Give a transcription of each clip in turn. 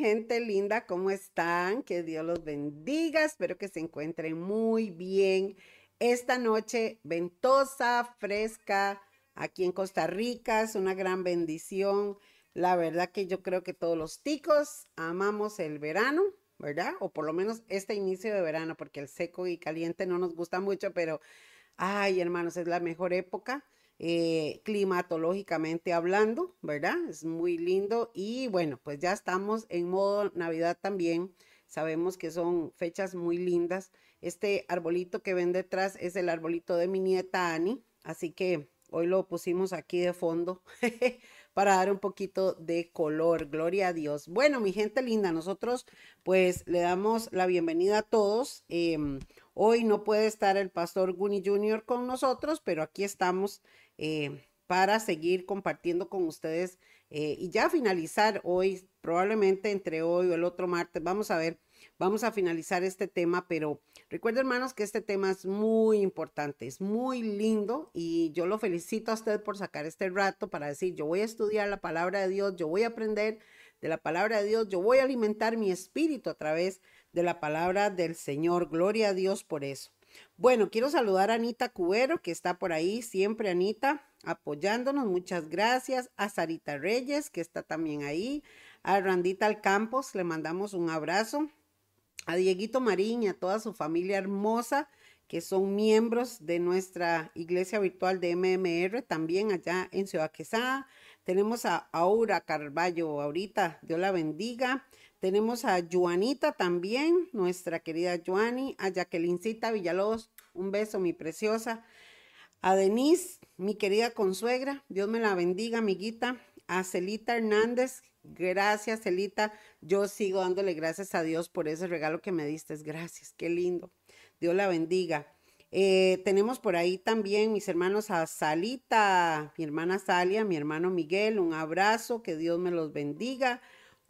Gente linda, ¿cómo están? Que Dios los bendiga, espero que se encuentren muy bien. Esta noche ventosa, fresca, aquí en Costa Rica, es una gran bendición. La verdad que yo creo que todos los ticos amamos el verano, ¿verdad? O por lo menos este inicio de verano, porque el seco y caliente no nos gusta mucho, pero, ay hermanos, es la mejor época. Eh, climatológicamente hablando, ¿verdad? Es muy lindo y bueno, pues ya estamos en modo Navidad también. Sabemos que son fechas muy lindas. Este arbolito que ven detrás es el arbolito de mi nieta Ani, así que hoy lo pusimos aquí de fondo para dar un poquito de color. Gloria a Dios. Bueno, mi gente linda, nosotros pues le damos la bienvenida a todos. Em, hoy no puede estar el pastor Guni Jr. con nosotros, pero aquí estamos eh, para seguir compartiendo con ustedes eh, y ya finalizar hoy, probablemente entre hoy o el otro martes, vamos a ver, vamos a finalizar este tema, pero recuerden hermanos que este tema es muy importante, es muy lindo y yo lo felicito a usted por sacar este rato para decir, yo voy a estudiar la palabra de Dios, yo voy a aprender de la palabra de Dios, yo voy a alimentar mi espíritu a través de la palabra del Señor, gloria a Dios por eso. Bueno, quiero saludar a Anita Cubero, que está por ahí, siempre Anita, apoyándonos. Muchas gracias. A Sarita Reyes, que está también ahí. A Randita Alcampos, le mandamos un abrazo. A Dieguito Marín y a toda su familia hermosa, que son miembros de nuestra iglesia virtual de MMR, también allá en Ciudad Quesada. Tenemos a Aura Carballo ahorita, Dios la bendiga. Tenemos a Juanita también, nuestra querida Joani, a Jacquelincita Villalobos, un beso, mi preciosa. A Denise, mi querida consuegra, Dios me la bendiga, amiguita. A Celita Hernández, gracias, Celita. Yo sigo dándole gracias a Dios por ese regalo que me diste. Gracias, qué lindo. Dios la bendiga. Eh, tenemos por ahí también mis hermanos a Salita, mi hermana Salia, mi hermano Miguel, un abrazo, que Dios me los bendiga.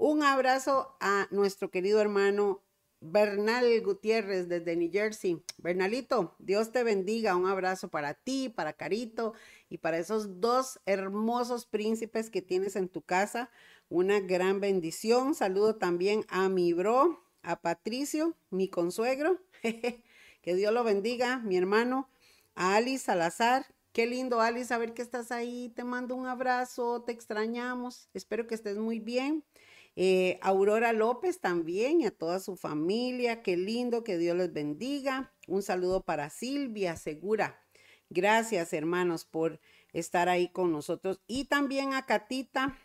Un abrazo a nuestro querido hermano Bernal Gutiérrez desde New Jersey. Bernalito, Dios te bendiga. Un abrazo para ti, para Carito y para esos dos hermosos príncipes que tienes en tu casa. Una gran bendición. Saludo también a mi bro, a Patricio, mi consuegro. que Dios lo bendiga, mi hermano. A Alice Salazar. Qué lindo, Alice, saber que estás ahí. Te mando un abrazo, te extrañamos. Espero que estés muy bien. Eh, Aurora López también y a toda su familia. Qué lindo, que Dios les bendiga. Un saludo para Silvia Segura. Gracias, hermanos, por estar ahí con nosotros. Y también a Catita,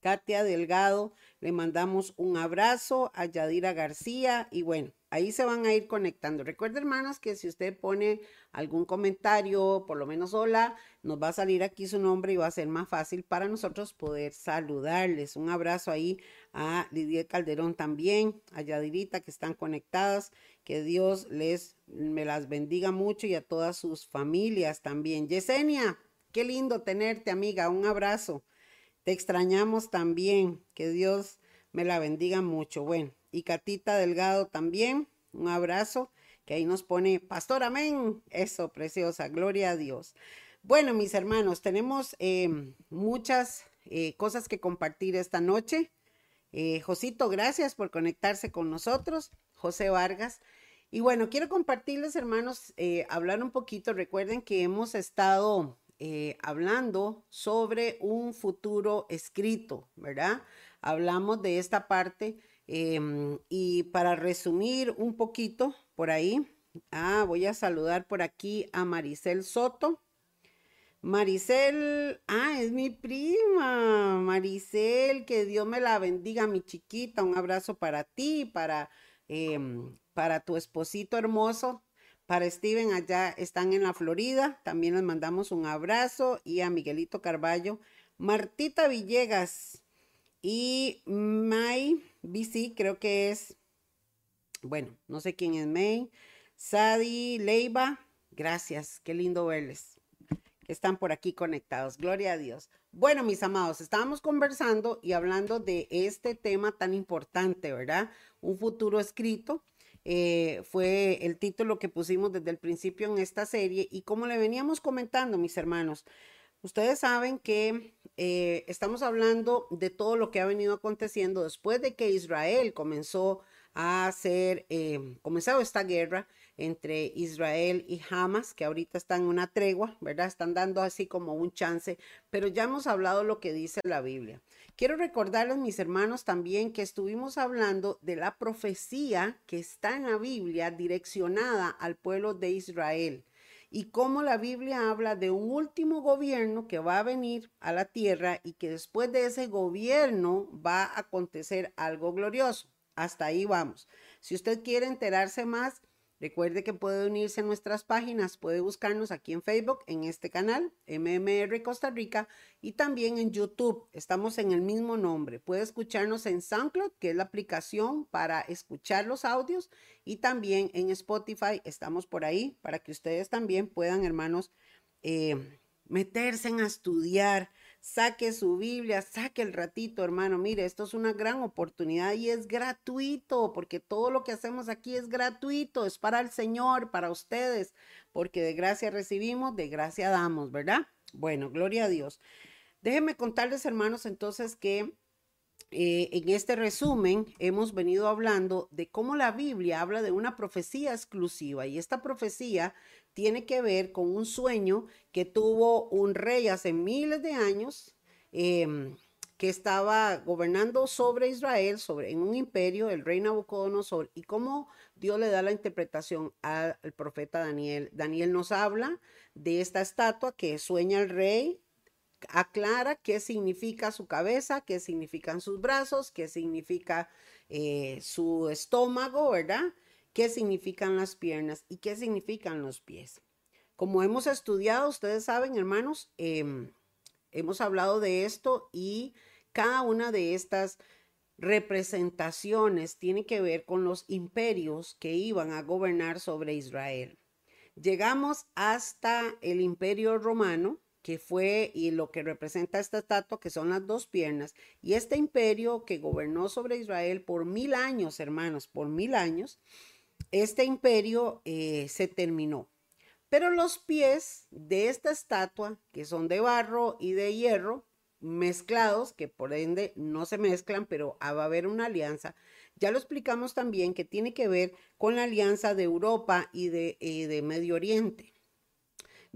Katia Delgado, le mandamos un abrazo a Yadira García y bueno, ahí se van a ir conectando. Recuerda, hermanos, que si usted pone algún comentario, por lo menos hola, nos va a salir aquí su nombre y va a ser más fácil para nosotros poder saludarles. Un abrazo ahí a Lidia Calderón también, a Yadirita que están conectadas. Que Dios les me las bendiga mucho y a todas sus familias también. Yesenia, qué lindo tenerte, amiga. Un abrazo. Te extrañamos también. Que Dios me la bendiga mucho. Bueno, y Catita Delgado también. Un abrazo que ahí nos pone, Pastor, amén. Eso, preciosa, gloria a Dios. Bueno, mis hermanos, tenemos em, muchas eh, cosas que compartir esta noche. Eh, Josito, gracias por conectarse con nosotros. José Vargas. Y bueno, quiero compartirles, hermanos, eh, hablar un poquito. Recuerden que hemos estado hablando sobre un futuro escrito, ¿verdad? Hablamos de esta parte Em, y para resumir un poquito por ahí, ah, voy a saludar por aquí a Maricel Soto. Maricel, ah, es mi prima. Maricel, que Dios me la bendiga, mi chiquita. Un abrazo para ti, para, em, para tu esposito hermoso. Para Steven, allá están en la Florida. También les mandamos un abrazo. Y a Miguelito Carballo. Martita Villegas y May BC creo que es, bueno, no sé quién es May, Sadi, Leiva, gracias, qué lindo verles, que están por aquí conectados, gloria a Dios. Bueno, mis amados, estábamos conversando y hablando de este tema tan importante, ¿verdad? Un futuro escrito. Eh, fue el título que pusimos desde el principio en esta serie y como le veníamos comentando, mis hermanos, Ustedes saben que eh, estamos hablando de todo lo que ha venido aconteciendo después de que Israel comenzó a hacer, eh, comenzado esta guerra entre Israel y Hamas, que ahorita están en una tregua, ¿verdad? Están dando así como un chance, pero ya hemos hablado lo que dice la Biblia. Quiero recordarles, mis hermanos, también que estuvimos hablando de la profecía que está en la Biblia direccionada al pueblo de Israel y cómo la Biblia habla de un último gobierno que va a venir a la tierra y que después de ese gobierno va a acontecer algo glorioso. Hasta ahí vamos. Si usted quiere enterarse más, Recuerde que puede unirse a nuestras páginas, puede buscarnos aquí en Facebook, en este canal, MMR Costa Rica, y también en YouTube. Estamos en el mismo nombre. Puede escucharnos en SoundCloud, que es la aplicación para escuchar los audios, y también en Spotify. Estamos por ahí para que ustedes también puedan, hermanos, eh, meterse en a estudiar saque su Biblia, saque el ratito, hermano. Mire, esto es una gran oportunidad y es gratuito, porque todo lo que hacemos aquí es gratuito, es para el Señor, para ustedes, porque de gracia recibimos, de gracia damos, ¿verdad? Bueno, gloria a Dios. Déjenme contarles, hermanos, entonces que eh, en este resumen hemos venido hablando de cómo la Biblia habla de una profecía exclusiva y esta profecía tiene que ver con un sueño que tuvo un rey hace miles de años. Em, que estaba gobernando sobre Israel, sobre, en un imperio, el rey Nabucodonosor, y cómo Dios le da la interpretación al, profeta Daniel. Daniel nos habla de esta estatua que sueña el rey, aclara qué significa su cabeza, qué significan sus brazos, qué significa eh, su estómago, ¿verdad? qué significan las piernas y qué significan los pies. Como hemos estudiado, ustedes saben, hermanos, em, hemos hablado de esto y cada una de estas representaciones tiene que ver con los imperios que iban a gobernar sobre Israel. Llegamos hasta el imperio romano, que fue y lo que representa esta estatua, que son las dos piernas, y este imperio que gobernó sobre Israel por mil años, hermanos, por mil años, este imperio eh, se terminó. Pero los pies de esta estatua, que son de barro y de hierro, mezclados, que por ende no se mezclan, pero va a haber una alianza. Ya lo explicamos también que tiene que ver con la alianza de Europa y de, de Medio Oriente.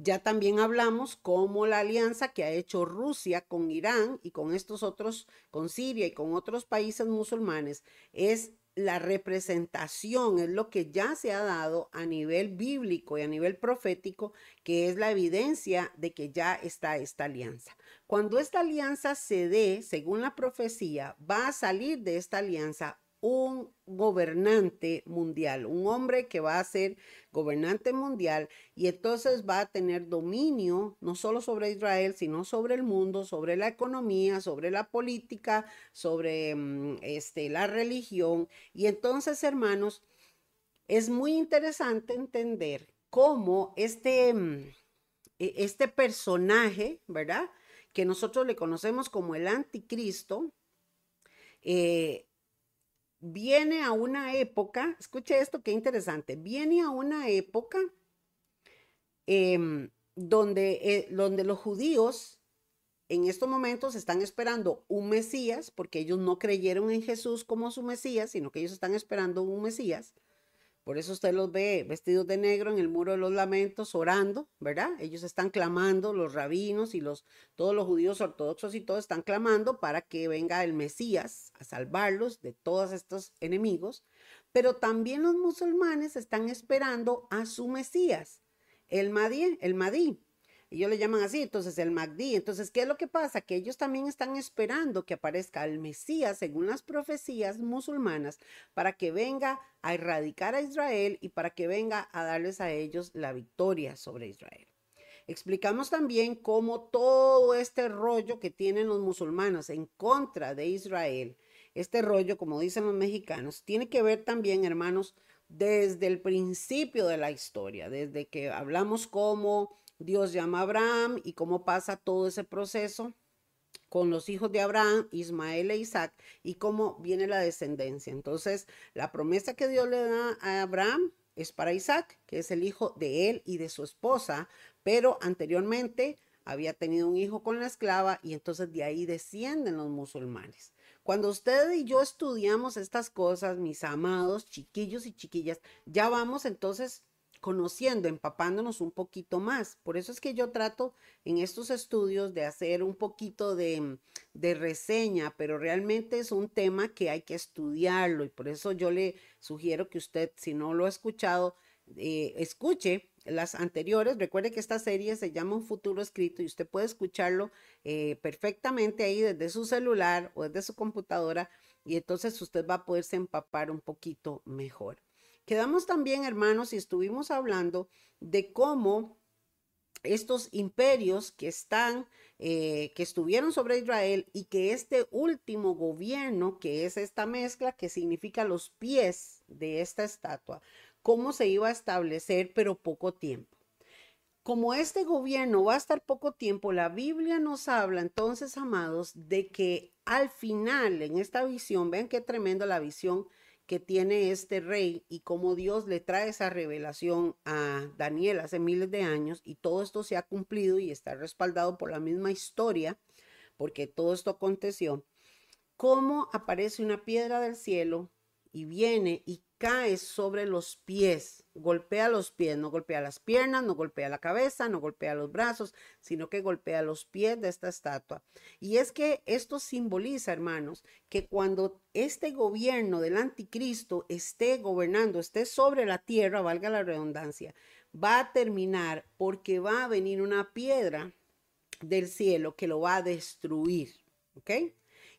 Ya también hablamos cómo la alianza que ha hecho Rusia con Irán y con estos otros, con Siria y con otros países musulmanes, es la representación, es lo que ya se ha dado a nivel bíblico y a nivel profético, que es la evidencia de que ya está esta alianza. Cuando esta alianza se dé, según la profecía, va a salir de esta alianza un gobernante mundial, un hombre que va a ser gobernante mundial y entonces va a tener dominio no solo sobre Israel, sino sobre el mundo, sobre la economía, sobre la política, sobre mm, este, la religión. Y entonces, hermanos, es muy interesante entender cómo este, mm, e, este personaje, ¿verdad? Que nosotros le conocemos como el anticristo, eh, viene a una época, escuche esto, qué interesante, viene a una época em, donde, eh, donde los judíos en estos momentos están esperando un Mesías, porque ellos no creyeron en Jesús como su Mesías, sino que ellos están esperando un Mesías. Por eso usted los ve vestidos de negro en el muro de los lamentos, orando, ¿verdad? Ellos están clamando, los rabinos y los, todos los judíos ortodoxos y todos están clamando para que venga el Mesías a salvarlos de todos estos enemigos. Pero también los musulmanes están esperando a su Mesías, el Mahdi, el Mahdi, ellos le llaman así, entonces el Magdi. Entonces, ¿qué es lo que pasa? Que ellos también están esperando que aparezca el Mesías, según las profecías musulmanas, para que venga a erradicar a Israel y para que venga a darles a ellos la victoria sobre Israel. Explicamos también cómo todo este rollo que tienen los musulmanes en contra de Israel, este rollo, como dicen los mexicanos, tiene que ver también, hermanos, desde el principio de la historia, desde que hablamos cómo Dios llama a Abraham y cómo pasa todo ese proceso con los hijos de Abraham, Ismael e Isaac, y cómo viene la descendencia. Entonces, la promesa que Dios le da a Abraham es para Isaac, que es el hijo de él y de su esposa, pero anteriormente había tenido un hijo con la esclava y entonces de ahí descienden los musulmanes. Cuando usted y yo estudiamos estas cosas, mis amados chiquillos y chiquillas, ya vamos entonces conociendo, empapándonos un poquito más. Por eso es que yo trato en estos estudios de hacer un poquito de, de, reseña, pero realmente es un tema que hay que estudiarlo y por eso yo le sugiero que usted, si no lo ha escuchado, eh, escuche las anteriores. Recuerde que esta serie se llama Un futuro escrito y usted puede escucharlo eh, perfectamente ahí desde su celular o desde su computadora y entonces usted va a poderse empapar un poquito mejor. Quedamos también, hermanos, y estuvimos hablando de cómo estos imperios que están, eh, que estuvieron sobre Israel y que este último gobierno, que es esta mezcla que significa los pies de esta estatua, cómo se iba a establecer, pero poco tiempo. Como este gobierno va a estar poco tiempo, la Biblia nos habla entonces, amados, de que al final, en esta visión, vean qué tremendo la visión que tiene este rey y cómo Dios le trae esa revelación a Daniel hace miles de años y todo esto se ha cumplido y está respaldado por la misma historia, porque todo esto aconteció, cómo aparece una piedra del cielo y viene y cae sobre los pies, golpea los pies, no golpea las piernas, no golpea la cabeza, no golpea los brazos, sino que golpea los pies de esta estatua. Y es que esto simboliza, hermanos, que cuando este gobierno del anticristo esté gobernando, esté sobre la tierra, valga la redundancia, va a terminar porque va a venir una piedra del cielo que lo va a destruir. ¿Ok?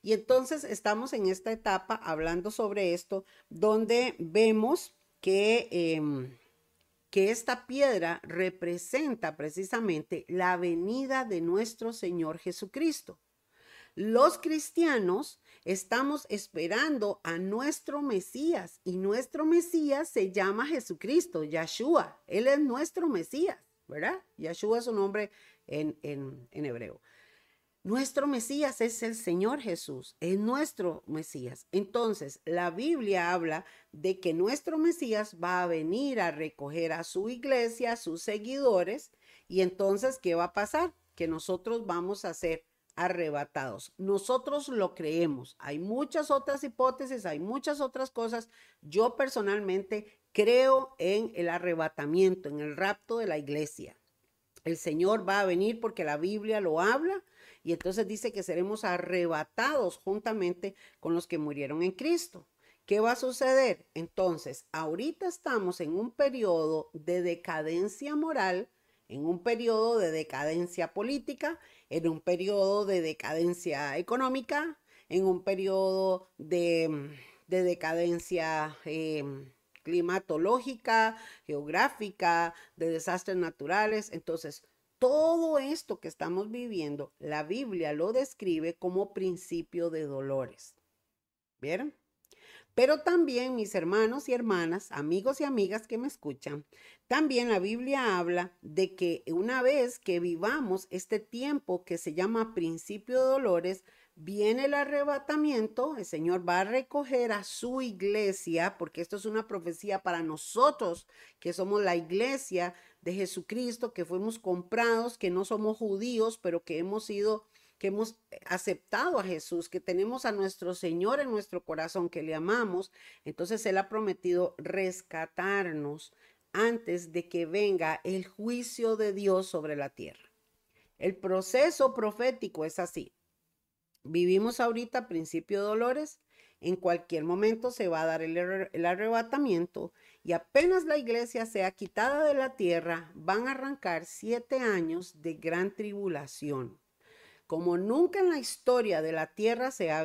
Y entonces estamos en esta etapa hablando sobre esto, donde vemos que, em, que esta piedra representa precisamente la venida de nuestro Señor Jesucristo. Los cristianos estamos esperando a nuestro Mesías y nuestro Mesías se llama Jesucristo, Yahshua. Él es nuestro Mesías, ¿verdad? Yahshua es su nombre en, en, en hebreo. Nuestro Mesías es el Señor Jesús, es nuestro Mesías. Entonces, la Biblia habla de que nuestro Mesías va a venir a recoger a su iglesia, a sus seguidores, y entonces, ¿qué va a pasar? Que nosotros vamos a ser arrebatados. Nosotros lo creemos. Hay muchas otras hipótesis, hay muchas otras cosas. Yo personalmente creo en el arrebatamiento, en el rapto de la iglesia. El Señor va a venir porque la Biblia lo habla y entonces dice que seremos arrebatados juntamente con los que murieron en Cristo. ¿Qué va a suceder? Entonces, ahorita estamos en un periodo de decadencia moral, en un periodo de decadencia política, en un periodo de decadencia económica, en un periodo de, decadencia em, climatológica, geográfica, de desastres naturales. Entonces, todo esto que estamos viviendo, la Biblia lo describe como principio de dolores. ¿Vieron? Pero también, mis hermanos y hermanas, amigos y amigas que me escuchan, también la Biblia habla de que una vez que vivamos este tiempo que se llama principio de dolores, viene el arrebatamiento, el Señor va a recoger a su iglesia, porque esto es una profecía para nosotros, que somos la iglesia de Jesucristo, que fuimos comprados, que no somos judíos, pero que hemos sido, que hemos aceptado a Jesús, que tenemos a nuestro Señor en nuestro corazón, que le amamos. Entonces Él ha prometido rescatarnos antes de que venga el juicio de Dios sobre la tierra. El proceso profético es así. Vivimos ahorita principio de dolores, en cualquier momento se va a dar el, arrebatamiento y apenas la iglesia sea quitada de la tierra, van a arrancar siete años de gran tribulación, como nunca en la historia de la tierra se ha,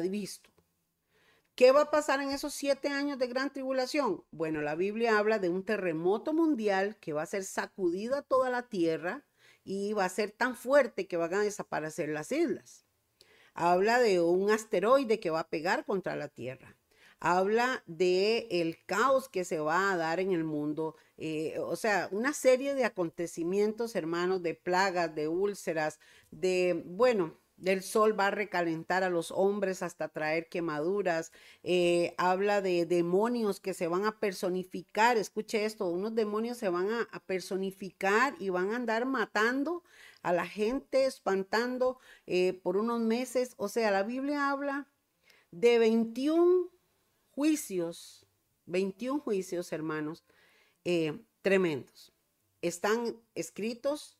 visto. ¿Qué va a pasar en esos siete años de gran tribulación? Bueno, la Biblia habla de un terremoto mundial que va a ser sacudido a toda la tierra y va a ser tan fuerte que van a desaparecer las islas. Habla de un asteroide que va a pegar contra la Tierra. Habla de el caos que se va a dar en el mundo. Eh, o sea, una serie de acontecimientos, hermanos, de plagas, de úlceras, de, bueno, del sol va a recalentar a los hombres hasta traer quemaduras. Eh, habla de demonios que se van a personificar. Escuche esto, unos demonios se van a, personificar y van a andar matando a la gente, espantando eh, por unos meses. O sea, la Biblia habla de 21 juicios, 21 juicios, hermanos, eh, tremendos. Están escritos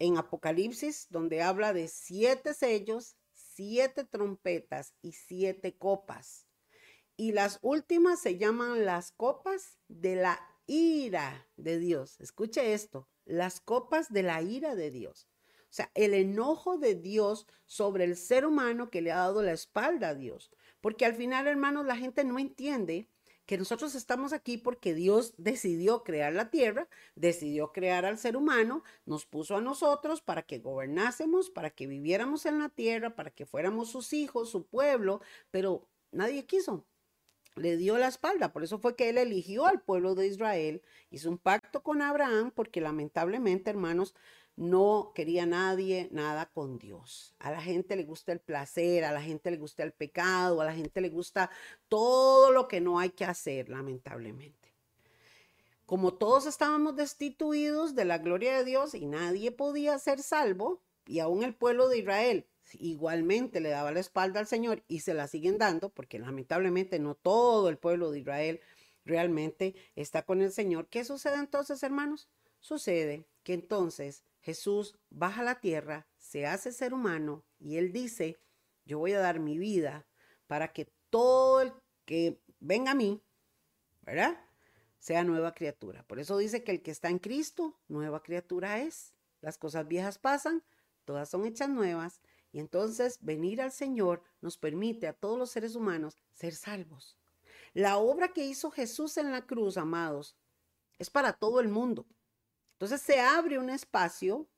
en Apocalipsis, donde habla de siete sellos, siete trompetas y siete copas. Y las últimas se llaman las copas de la ira de Dios. Escuche esto, las copas de la ira de Dios. O sea, el enojo de Dios sobre el ser humano que le ha dado la espalda a Dios. Porque al final, hermanos, la gente no entiende que nosotros estamos aquí porque Dios decidió crear la tierra, decidió crear al ser humano, nos puso a nosotros para que gobernásemos, para que viviéramos en la tierra, para que fuéramos sus hijos, su pueblo, pero nadie quiso. Le dio la espalda, por eso fue que él eligió al pueblo de Israel, hizo un pacto con Abraham, porque lamentablemente, hermanos, no quería nadie nada con Dios. A la gente le gusta el placer, a la gente le gusta el pecado, a la gente le gusta todo lo que no hay que hacer, lamentablemente. Como todos estábamos destituidos de la gloria de Dios y nadie podía ser salvo, y aún el pueblo de Israel igualmente le daba la espalda al Señor y se la siguen dando, porque lamentablemente no todo el pueblo de Israel realmente está con el Señor. ¿Qué sucede entonces, hermanos? Sucede que entonces Jesús baja a la tierra, se hace ser humano y él dice, yo voy a dar mi vida para que todo el que venga a mí, ¿verdad? Sea nueva criatura. Por eso dice que el que está en Cristo, nueva criatura es. Las cosas viejas pasan, todas son hechas nuevas. Y entonces venir al Señor nos permite a todos los seres humanos ser salvos. La obra que hizo Jesús en la cruz, amados, es para todo el mundo. Entonces se abre un espacio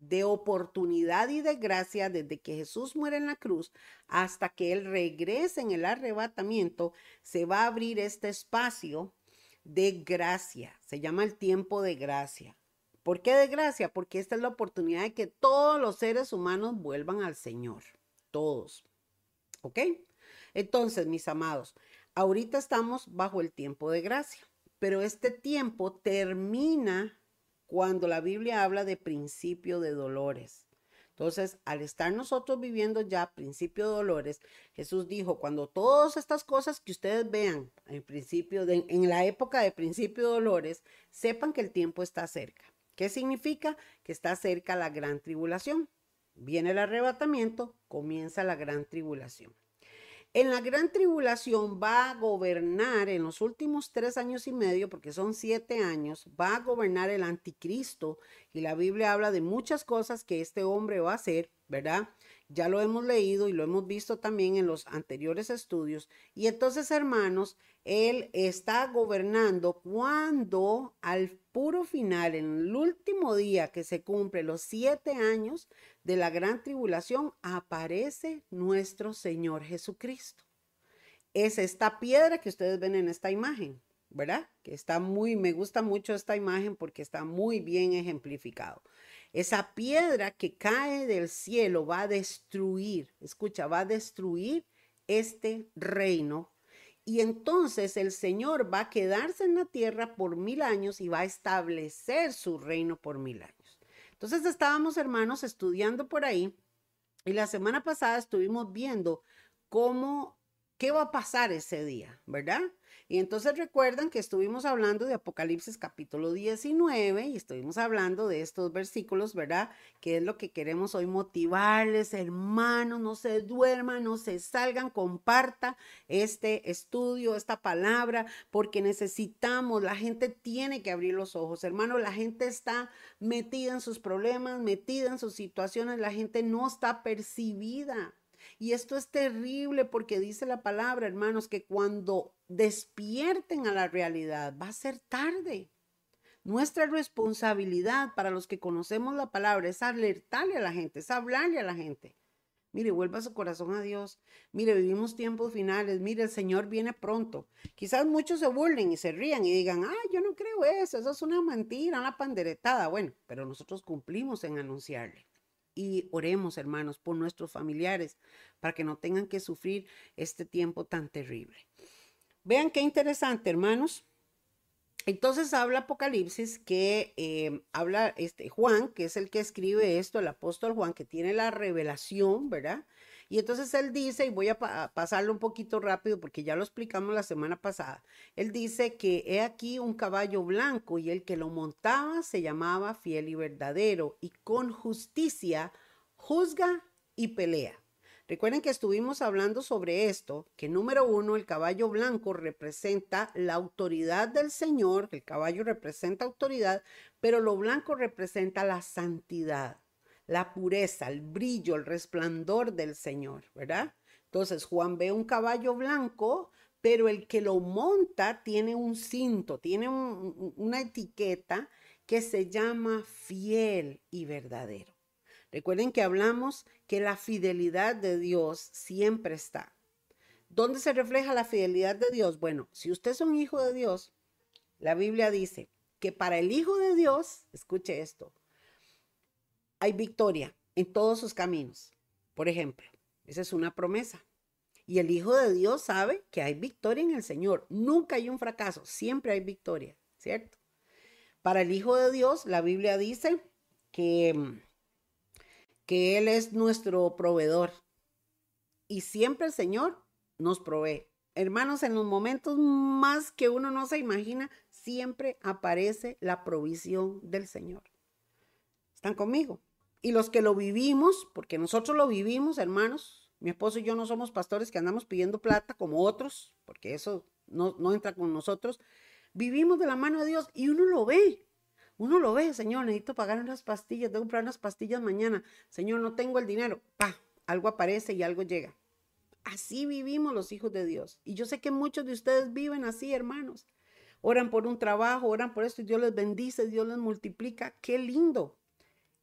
de oportunidad y de gracia desde que Jesús muere en la cruz hasta que Él regrese en el arrebatamiento, se va a abrir este espacio de gracia. Se llama el tiempo de gracia. ¿Por qué de gracia? Porque esta es la oportunidad de que todos los seres humanos vuelvan al Señor. Todos. ¿Ok? Entonces, mis amados, ahorita estamos bajo el tiempo de gracia, pero este tiempo termina cuando la Biblia habla de principio de dolores. Entonces, al estar nosotros viviendo ya principio de dolores, Jesús dijo, cuando todas estas cosas que ustedes vean en principio de, en la época de principio de dolores, sepan que el tiempo está cerca. ¿Qué significa? Que está cerca la gran tribulación. Viene el arrebatamiento, comienza la gran tribulación. En la gran tribulación va a gobernar en los últimos tres años y medio, porque son siete años, va a gobernar el anticristo. Y la Biblia habla de muchas cosas que este hombre va a hacer, ¿verdad? Ya lo hemos leído y lo hemos visto también en los anteriores estudios. Y entonces, hermanos, él está gobernando cuando al puro final, en el último día que se cumple los siete años, de la gran tribulación aparece nuestro Señor Jesucristo. Es esta piedra que ustedes ven en esta imagen, ¿verdad? Que está muy, me gusta mucho esta imagen porque está muy bien ejemplificado. Esa piedra que cae del cielo va a destruir, escucha, va a destruir este reino. Y entonces el Señor va a quedarse en la tierra por mil años y va a establecer su reino por mil años. Entonces estábamos, hermanos, estudiando por ahí y la semana pasada estuvimos viendo cómo, qué va a pasar ese día, ¿verdad? Y entonces recuerdan que estuvimos hablando de Apocalipsis capítulo 19 y estuvimos hablando de estos versículos, ¿verdad? Que es lo que queremos hoy motivarles, hermanos, no se duerman, no se salgan, comparta este estudio, esta palabra, porque necesitamos, la gente tiene que abrir los ojos, hermanos, la gente está metida en sus problemas, metida en sus situaciones, la gente no está percibida. Y esto es terrible porque dice la palabra, hermanos, que cuando despierten a la realidad va a ser tarde. Nuestra responsabilidad para los que conocemos la palabra es alertarle a la gente, es hablarle a la gente. Mire, vuelva su corazón a Dios. Mire, vivimos tiempos finales. Mire, el Señor viene pronto. Quizás muchos se burlen y se rían y digan, ah, yo no creo eso, eso es una mentira, una panderetada. Bueno, pero nosotros cumplimos en anunciarle. y oremos, hermanos, por nuestros familiares, para que no tengan que sufrir este tiempo tan terrible. Vean qué interesante, hermanos. Entonces habla Apocalipsis que eh, habla este Juan, que es el que escribe esto, el apóstol Juan, que tiene la revelación, ¿verdad? Y entonces él dice, y voy a pasarlo un poquito rápido porque ya lo explicamos la semana pasada, él dice que he aquí un caballo blanco y el que lo montaba se llamaba fiel y verdadero y con justicia juzga y pelea. Recuerden que estuvimos hablando sobre esto, que número uno, el caballo blanco representa la autoridad del Señor, el caballo representa autoridad, pero lo blanco representa la santidad la pureza, el brillo, el resplandor del Señor, ¿verdad? Entonces Juan ve un caballo blanco, pero el que lo monta tiene un cinto, tiene una etiqueta que se llama fiel y verdadero. Recuerden que hablamos que la fidelidad de Dios siempre está. ¿Dónde se refleja la fidelidad de Dios? Bueno, si usted es un hijo de Dios, la Biblia dice que para el hijo de Dios, escuche esto, hay victoria en todos sus caminos. Por ejemplo, esa es una promesa. Y el Hijo de Dios sabe que hay victoria en el Señor. Nunca hay un fracaso, siempre hay victoria, ¿cierto? Para el Hijo de Dios, la Biblia dice que, que Él es nuestro proveedor. Y siempre el Señor nos provee. Hermanos, en los momentos más que uno no se imagina, siempre aparece la provisión del Señor. ¿Están conmigo? Y los que lo vivimos, porque nosotros lo vivimos, hermanos, mi esposo y yo no somos pastores que andamos pidiendo plata como otros, porque eso no, no entra con nosotros. Vivimos de la mano de Dios y uno lo ve. Uno lo ve, Señor, necesito pagar unas pastillas, tengo que comprar unas pastillas mañana. Señor, no tengo el dinero. Pa, algo aparece y algo llega. Así vivimos los hijos de Dios. Y yo sé que muchos de ustedes viven así, hermanos. Oran por un trabajo, oran por esto y Dios les bendice, Dios les multiplica. Qué lindo.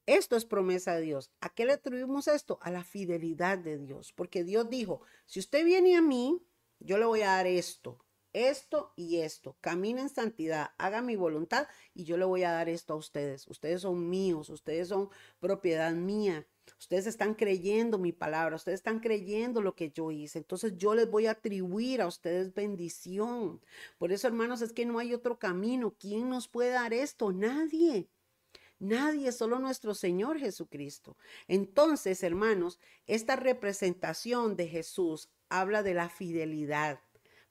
Esto es promesa de Dios. ¿A qué le atribuimos esto? A la fidelidad de Dios. Porque Dios dijo, si usted viene a mí, yo le voy a dar esto, esto y esto. Camina en santidad, haga mi voluntad y yo le voy a dar esto a ustedes. Ustedes son míos, ustedes son propiedad mía. Ustedes están creyendo mi palabra, ustedes están creyendo lo que yo hice. Entonces yo les voy a atribuir a ustedes bendición. Por eso, hermanos, es que no hay otro camino. ¿Quién nos puede dar esto? Nadie. Nadie, solo nuestro Señor Jesucristo. Entonces, hermanos, esta representación de Jesús habla de la fidelidad.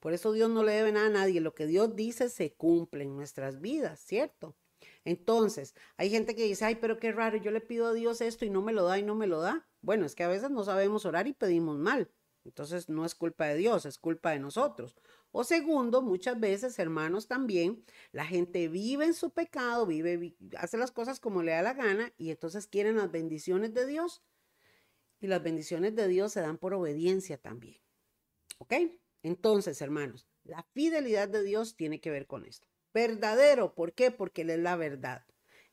Por eso Dios no le debe nada a nadie. Lo que Dios dice se cumple en nuestras vidas, ¿cierto? Entonces, hay gente que dice, ay, pero qué raro, yo le pido a Dios esto y no me lo da y no me lo da. Bueno, es que a veces no sabemos orar y pedimos mal. Entonces, no es culpa de Dios, es culpa de nosotros. O segundo, muchas veces, hermanos, también la gente vive en su pecado, vive, hace las cosas como le da la gana y entonces quieren las bendiciones de Dios. Y las bendiciones de Dios se dan por obediencia también. ¿Ok? Entonces, hermanos, la fidelidad de Dios tiene que ver con esto. Verdadero, ¿por qué? Porque Él es la verdad.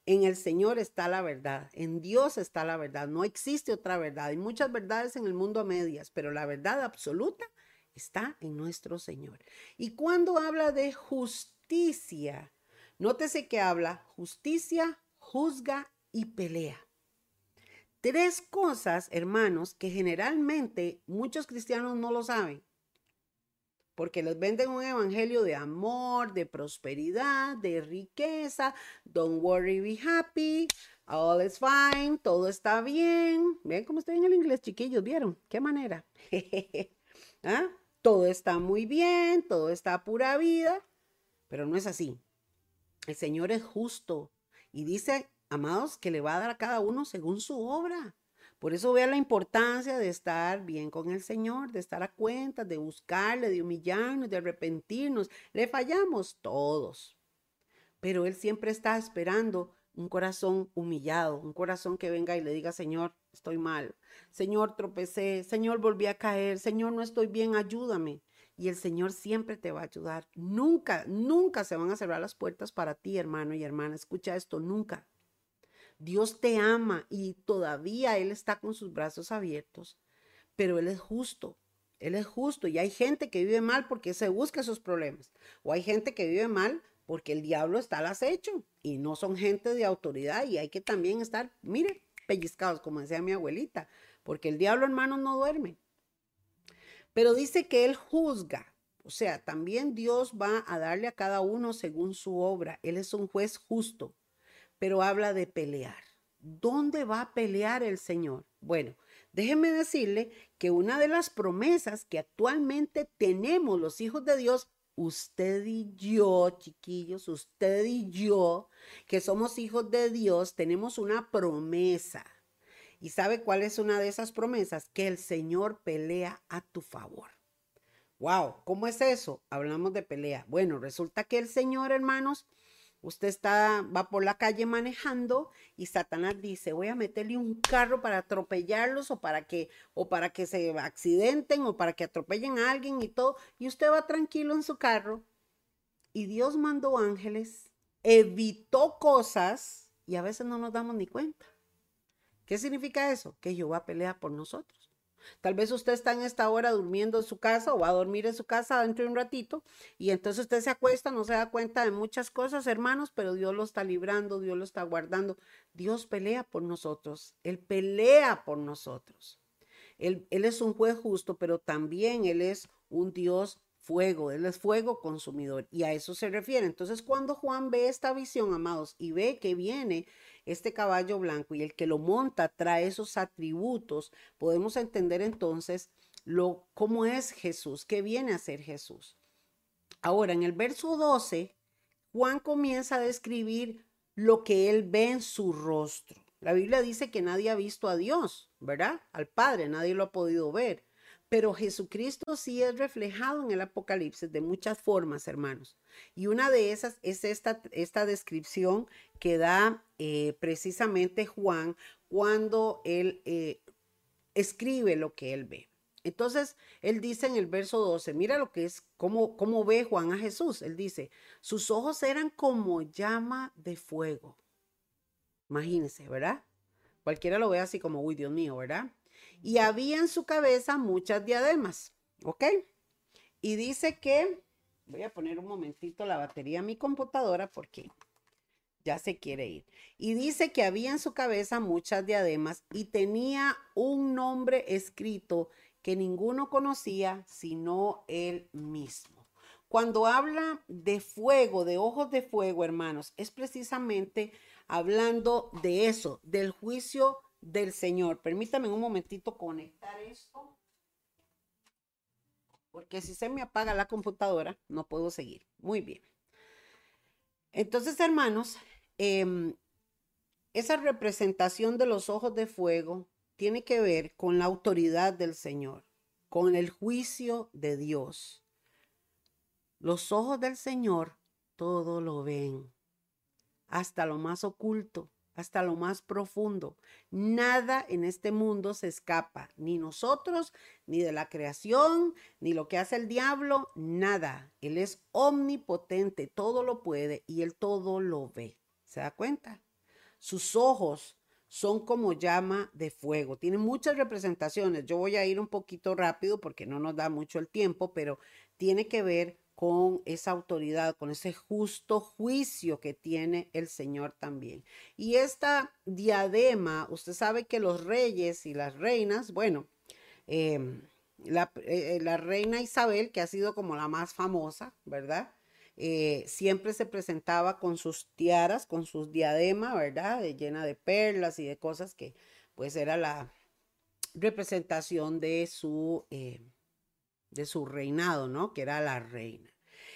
En el Señor está la verdad, en Dios está la verdad, no existe otra verdad. Hay muchas verdades en el mundo a medias, pero la verdad absoluta está en nuestro Señor. Y cuando habla de justicia, nótese que habla justicia, juzga y pelea. Tres cosas, hermanos, que generalmente muchos cristianos no lo saben. Porque les venden un evangelio de amor, de prosperidad, de riqueza. Don't worry, be happy. All is fine. Todo está bien. Ven cómo estoy en el inglés, chiquillos. ¿Vieron? ¿Qué manera? ¿Ah? todo está muy bien, todo está pura vida, pero no es así. El Señor es justo y dice, amados, que le va a dar a cada uno según su obra. Por eso vea la importancia de estar bien con el Señor, de estar a cuenta, de buscarle, de humillarnos, de arrepentirnos. Le fallamos todos. Pero Él siempre está esperando un corazón humillado, un corazón que venga y le diga, Señor, estoy mal, Señor, tropecé, Señor, volví a caer, Señor, no estoy bien, ayúdame. Y el Señor siempre te va a ayudar. Nunca, nunca se van a cerrar las puertas para ti, hermano y hermana. Escucha esto, nunca. Dios te ama y todavía Él está con sus brazos abiertos, pero Él es justo. Él es justo y hay gente que vive mal porque se busca esos problemas. O hay gente que vive mal porque el diablo está al acecho y no son gente de autoridad y hay que también estar, mire, pellizcados, como decía mi abuelita, porque el diablo, hermanos, no duerme. Pero dice que él juzga, o sea, también Dios va a darle a cada uno según su obra. Él es un juez justo, pero habla de pelear. ¿Dónde va a pelear el Señor? Bueno, déjeme decirle que una de las promesas que actualmente tenemos los hijos de Dios, usted y yo, chiquillos, usted y yo, que somos hijos de Dios, tenemos una promesa. ¿Y sabe cuál es una de esas promesas? Que el Señor pelea a tu favor. Wow, ¿cómo es eso? Hablamos de pelea. Bueno, resulta que el Señor, hermanos, usted está, va por la calle manejando y Satanás dice, voy a meterle un carro para atropellarlos o para que, o para que se accidenten o para que atropellen a alguien y todo. Y usted va tranquilo en su carro. Y Dios mandó ángeles, evitó cosas y a veces no nos damos ni cuenta. ¿Qué significa eso? Que Jehová pelea por nosotros. Tal vez usted está en esta hora durmiendo en su casa o va a dormir en su casa dentro de un ratito y entonces usted se acuesta, no se da cuenta de muchas cosas, hermanos, pero Dios lo está librando, Dios lo está guardando. Dios pelea por nosotros, Él pelea por nosotros. Él, él es un juez justo, pero también Él es un Dios fuego, Él es fuego consumidor y a eso se refiere. Entonces cuando Juan ve esta visión, amados, y ve que viene este caballo blanco y el que lo monta trae esos atributos, podemos entender entonces lo, cómo es Jesús, qué viene a ser Jesús. Ahora, en el verso 12, Juan comienza a describir lo que él ve en su rostro. La Biblia dice que nadie ha visto a Dios, ¿verdad? Al Padre, nadie lo ha podido ver. Pero Jesucristo sí es reflejado en el Apocalipsis de muchas formas, hermanos. Y una de esas es esta, esta descripción que da eh, precisamente Juan cuando él eh, escribe lo que él ve. Entonces, él dice en el verso 12, mira lo que es, cómo, cómo ve Juan a Jesús. Él dice, sus ojos eran como llama de fuego. Imagínense, ¿verdad? Cualquiera lo ve así como, uy, Dios mío, ¿verdad? y había en su cabeza muchas diademas, ¿ok? Y dice que, voy a poner un momentito la batería a mi computadora porque ya se quiere ir. Y dice que había en su cabeza muchas diademas y tenía un nombre escrito que ninguno conocía sino él mismo. Cuando habla de fuego, de ojos de fuego, hermanos, es precisamente hablando de eso, del juicio del Señor. Permítame un momentito conectar esto. Porque si se me apaga la computadora, no puedo seguir. Muy bien. Entonces, hermanos, em, esa representación de los ojos de fuego tiene que ver con la autoridad del Señor, con el juicio de Dios. Los ojos del Señor todo lo ven, hasta lo más oculto hasta lo más profundo. Nada en este mundo se escapa, ni nosotros, ni de la creación, ni lo que hace el diablo, nada. Él es omnipotente, todo lo puede y él todo lo ve. ¿Se da cuenta? Sus ojos son como llama de fuego. Tienen muchas representaciones. Yo voy a ir un poquito rápido porque no nos da mucho el tiempo, pero tiene que ver con esa autoridad, con ese justo juicio que tiene el Señor también. Y esta diadema, usted sabe que los reyes y las reinas, bueno, em, eh, la, reina Isabel, que ha sido como la más famosa, ¿verdad? Eh, siempre se presentaba con sus tiaras, con sus diademas, ¿verdad? llena de perlas y de cosas que pues era la representación de su... Eh, de su reinado, ¿no? Que era la reina.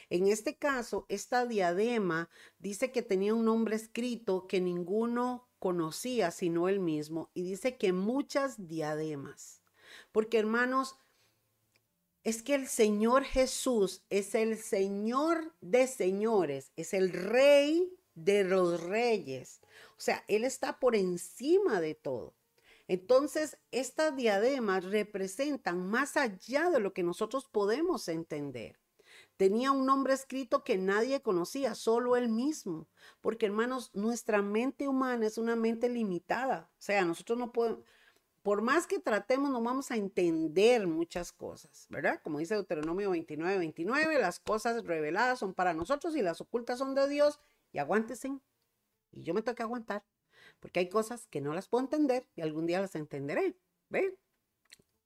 En este caso, esta diadema dice que tenía un nombre escrito que ninguno conocía sino él mismo y dice que muchas diademas. Porque hermanos, es que el Señor Jesús es el Señor de señores, es el rey de los reyes. O sea, Él está por encima de todo. Entonces, estas diademas representan más allá de lo que nosotros podemos entender. Tenía un nombre escrito que nadie conocía, solo él mismo. Porque hermanos, nuestra mente humana es una mente limitada. O sea, nosotros no podemos, por más que tratemos, no vamos a entender muchas cosas, ¿verdad? Como dice Deuteronomio 29, 29, las cosas reveladas son para nosotros y las ocultas son de Dios. Y aguántense. Y yo me tengo que aguantar. porque hay cosas que no las puedo entender y algún día las entenderé. ¿Ven?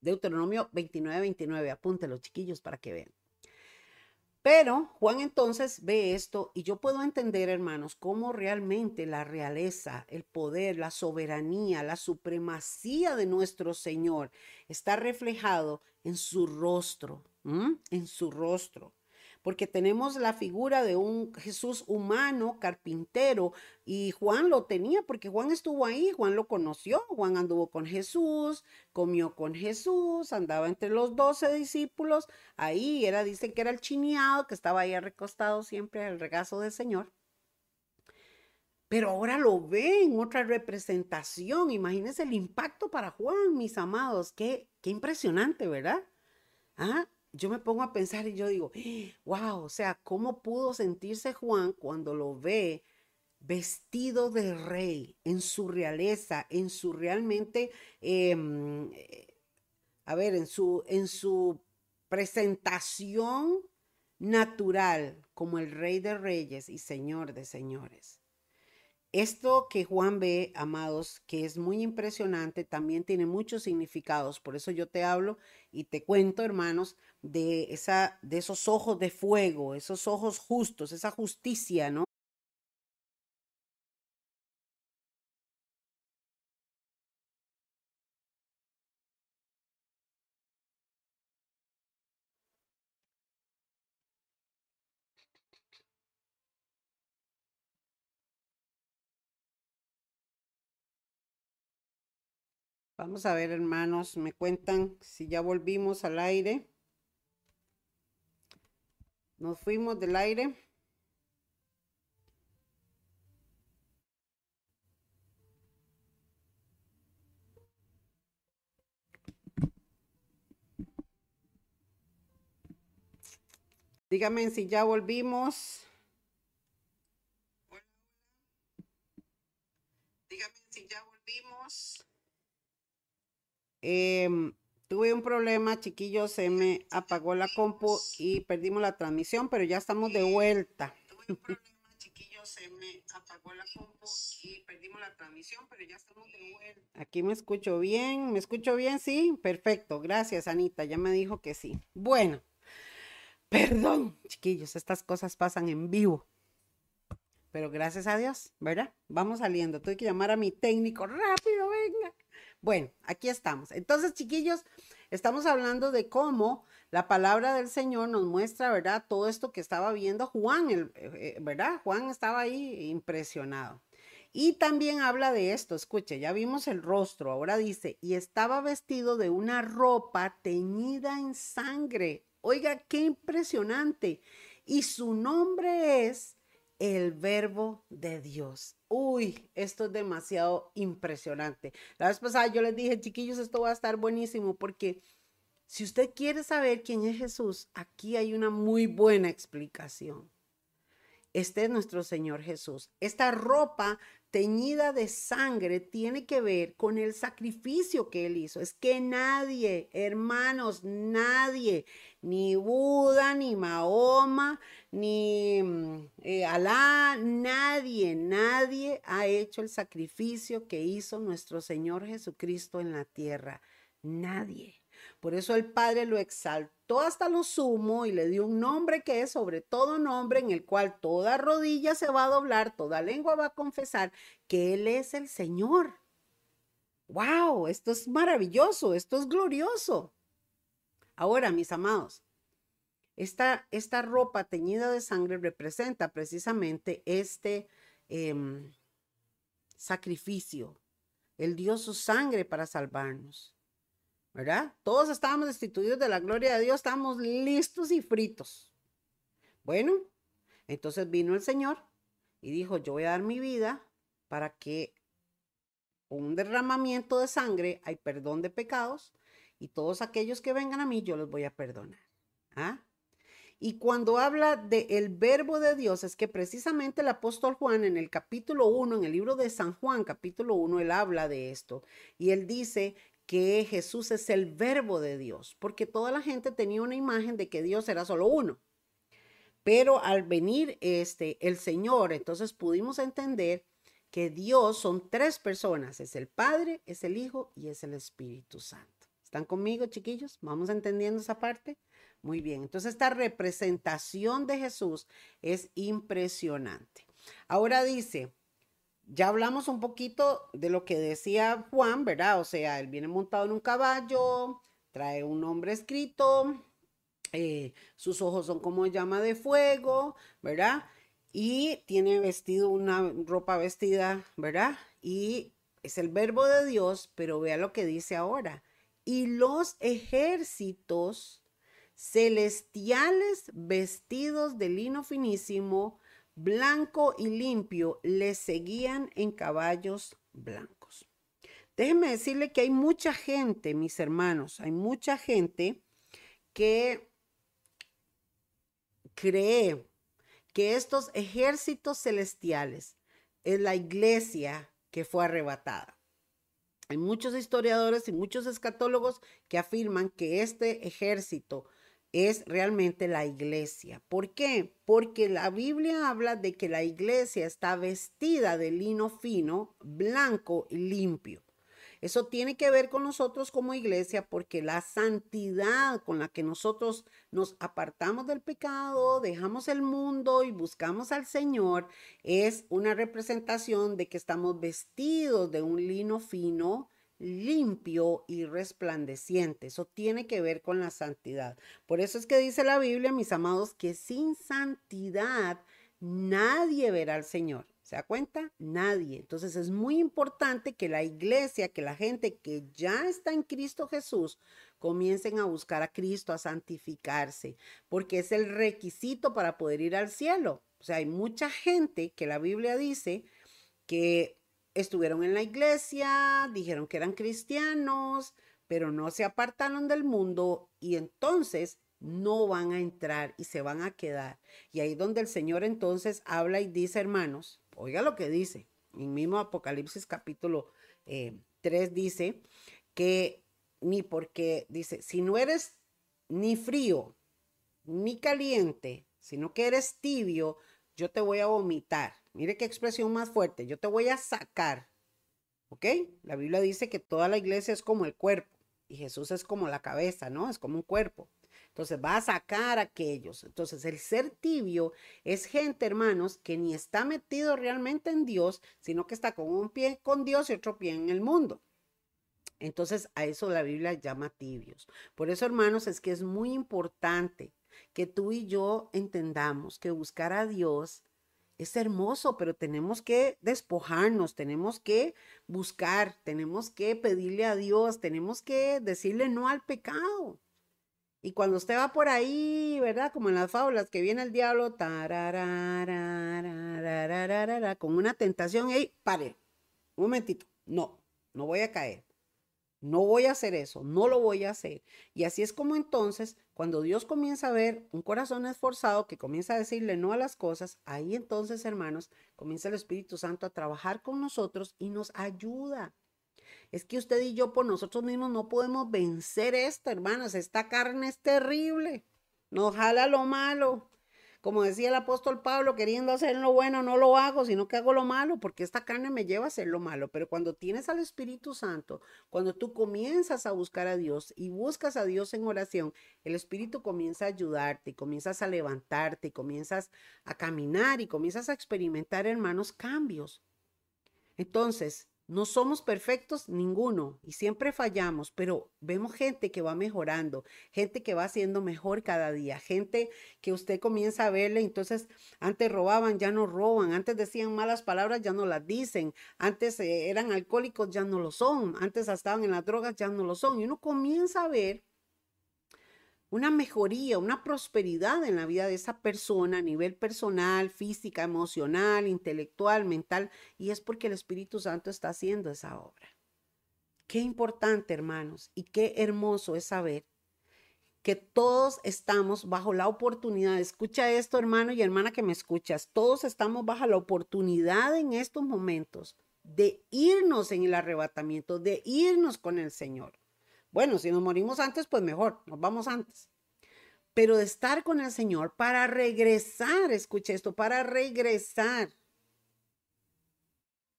Deuteronomio 29, 29, apúntelo chiquillos para que vean. Pero Juan entonces ve esto y yo puedo entender, hermanos, cómo realmente la realeza, el poder, la soberanía, la supremacía de nuestro Señor está reflejado en su rostro, en su rostro porque tenemos la figura de un Jesús humano, carpintero, y Juan lo tenía porque Juan estuvo ahí, Juan lo conoció, Juan anduvo con Jesús, comió con Jesús, andaba entre los doce discípulos, ahí era, dicen que era el chineado, que estaba ahí recostado siempre al regazo del Señor. Pero ahora lo ven, otra representación. Imagínense el impacto para Juan, mis amados. Qué, qué impresionante, ¿verdad? ¿Ah? Yo me pongo a pensar y yo digo, wow, o sea, ¿cómo pudo sentirse Juan cuando lo ve vestido de rey en su realeza, en su realmente, em, eh, a ver, en su, en su presentación natural como el rey de reyes y señor de señores? Esto que Juan ve, amados, que es muy impresionante, también tiene muchos significados. Por eso yo te hablo y te cuento, hermanos, de, esa, de esos ojos de fuego, esos ojos justos, esa justicia, ¿no? Vamos a ver, hermanos, me cuentan si ya volvimos al aire. Nos fuimos del aire. Dígame si ya volvimos. Dígame si ya volvimos. Em, tuve un problema, chiquillos, se me apagó la compu y perdimos la transmisión, pero ya estamos de vuelta. Tuve un problema, chiquillos, se me apagó la compu y perdimos la transmisión, pero ya estamos de vuelta. Aquí me escucho bien, ¿me escucho bien? Sí, perfecto, gracias Anita, ya me dijo que sí. Bueno, perdón, chiquillos, estas cosas pasan en vivo. Pero gracias a Dios, ¿verdad? Vamos saliendo. Tuve que llamar a mi técnico. Rápido, venga. Bueno, aquí estamos. Entonces, chiquillos, estamos hablando de cómo la palabra del Señor nos muestra, ¿verdad? Todo esto que estaba viendo Juan, eh, eh, ¿verdad? Juan estaba ahí impresionado. Y también habla de esto, escuche, ya vimos el rostro, ahora dice, y estaba vestido de una ropa teñida en sangre. Oiga, qué impresionante. Y su nombre es el verbo de Dios. Uy, esto es demasiado impresionante. La vez pasada yo les dije, chiquillos, esto va a estar buenísimo porque si usted quiere saber quién es Jesús, aquí hay una muy buena explicación. Este es nuestro Señor Jesús. Esta ropa teñida de sangre tiene que ver con el sacrificio que Él hizo. Es que nadie, hermanos, nadie, ni Buda, ni Mahoma, ni mm, eh, Alá, nadie, nadie ha hecho el sacrificio que hizo nuestro Señor Jesucristo en la tierra. Nadie. Por eso el Padre lo exaltó hasta lo sumo y le dio un nombre que es sobre todo nombre en el cual toda rodilla se va a doblar, toda lengua va a confesar que Él es el Señor. ¡Wow! Esto es maravilloso, esto es glorioso. Ahora, mis amados, esta, esta ropa teñida de sangre representa precisamente este em, sacrificio. Él dio su sangre para salvarnos. ¿Verdad? Todos estábamos destituidos de la gloria de Dios, estábamos listos y fritos. Bueno, entonces vino el Señor y dijo, yo voy a dar mi vida para que con un derramamiento de sangre hay perdón de pecados y todos aquellos que vengan a mí yo los voy a perdonar. ¿Ah? Y cuando habla del verbo de Dios, es que precisamente el apóstol Juan en el capítulo 1, en el libro de San Juan, capítulo 1, él habla de esto. Y él dice que Jesús es el verbo de Dios, porque toda la gente tenía una imagen de que Dios era solo uno. Pero al venir este el Señor, entonces pudimos entender que Dios son tres personas, es el Padre, es el Hijo y es el Espíritu Santo. ¿Están conmigo, chiquillos? ¿Vamos entendiendo esa parte? Muy bien, entonces esta representación de Jesús es impresionante. Ahora dice, ya hablamos un poquito de lo que decía Juan, ¿verdad? O sea, él viene montado en un caballo, trae un nombre escrito, eh, sus ojos son como llama de fuego, ¿verdad? Y tiene vestido una ropa vestida, ¿verdad? Y es el verbo de Dios, pero vea lo que dice ahora. Y los ejércitos celestiales vestidos de lino finísimo, blanco y limpio, le seguían en caballos blancos. Déjenme decirle que hay mucha gente, mis hermanos, hay mucha gente que cree que estos ejércitos celestiales es la iglesia que fue arrebatada. Hay muchos historiadores y muchos escatólogos que afirman que este ejército es realmente la iglesia. ¿Por qué? Porque la Biblia habla de que la iglesia está vestida de lino fino, blanco y limpio. Eso tiene que ver con nosotros como iglesia porque la santidad con la que nosotros nos apartamos del pecado, dejamos el mundo y buscamos al Señor es una representación de que estamos vestidos de un lino fino, limpio y resplandeciente. Eso tiene que ver con la santidad. Por eso es que dice la Biblia, mis amados, que sin santidad nadie verá al Señor. ¿Se da cuenta? Nadie. Entonces es muy importante que la iglesia, que la gente que ya está en Cristo Jesús, comiencen a buscar a Cristo, a santificarse, porque es el requisito para poder ir al cielo. O sea, hay mucha gente que la Biblia dice que estuvieron en la iglesia, dijeron que eran cristianos, pero no se apartaron del mundo y entonces no van a entrar y se van a quedar. Y ahí donde el Señor entonces habla y dice, hermanos, Oiga lo que dice. En mismo Apocalipsis capítulo 3 eh, dice que ni porque, dice, si no eres ni frío ni caliente, sino que eres tibio, yo te voy a vomitar. Mire qué expresión más fuerte, yo te voy a sacar. ¿Ok? La Biblia dice que toda la iglesia es como el cuerpo y Jesús es como la cabeza, ¿no? Es como un cuerpo. Entonces va a sacar a aquellos. Entonces el ser tibio es gente, hermanos, que ni está metido realmente en Dios, sino que está con un pie con Dios y otro pie en el mundo. Entonces a eso la Biblia llama tibios. Por eso, hermanos, es que es muy importante que tú y yo entendamos que buscar a Dios es hermoso, pero tenemos que despojarnos, tenemos que buscar, tenemos que pedirle a Dios, tenemos que decirle no al pecado. Y cuando usted va por ahí, ¿verdad? Como en las fábulas, que viene el diablo, con una tentación, ¡ey! Pare, un momentito, no, no voy a caer. No voy a hacer eso, no lo voy a hacer. Y así es como entonces, cuando Dios comienza a ver un corazón esforzado que comienza a decirle no a las cosas, ahí entonces, hermanos, comienza el Espíritu Santo a trabajar con nosotros y nos ayuda. Es que usted y yo por nosotros mismos no podemos vencer esto, hermanas. Esta carne es terrible. Nos jala lo malo. Como decía el apóstol Pablo, queriendo hacer lo bueno, no lo hago, sino que hago lo malo, porque esta carne me lleva a hacer lo malo. Pero cuando tienes al Espíritu Santo, cuando tú comienzas a buscar a Dios y buscas a Dios en oración, el Espíritu comienza a ayudarte y comienzas a levantarte y comienzas a caminar y comienzas a experimentar, hermanos, cambios. Entonces, no somos perfectos ninguno y siempre fallamos, pero vemos gente que va mejorando, gente que va siendo mejor cada día, gente que usted comienza a verle, entonces antes robaban, ya no roban, antes decían malas palabras, ya no las dicen, antes eh, eran alcohólicos, ya no lo son, antes estaban en las drogas, ya no lo son. Y uno comienza a ver una mejoría, una prosperidad en la vida de esa persona a nivel personal, física, emocional, intelectual, mental, y es porque el Espíritu Santo está haciendo esa obra. Qué importante, hermanos, y qué hermoso es saber que todos estamos bajo la oportunidad, escucha esto, hermano y hermana que me escuchas, todos estamos bajo la oportunidad en estos momentos de irnos en el arrebatamiento, de irnos con el Señor. Bueno, si nos morimos antes, pues mejor, nos vamos antes. Pero de estar con el Señor para regresar, escuche esto, para regresar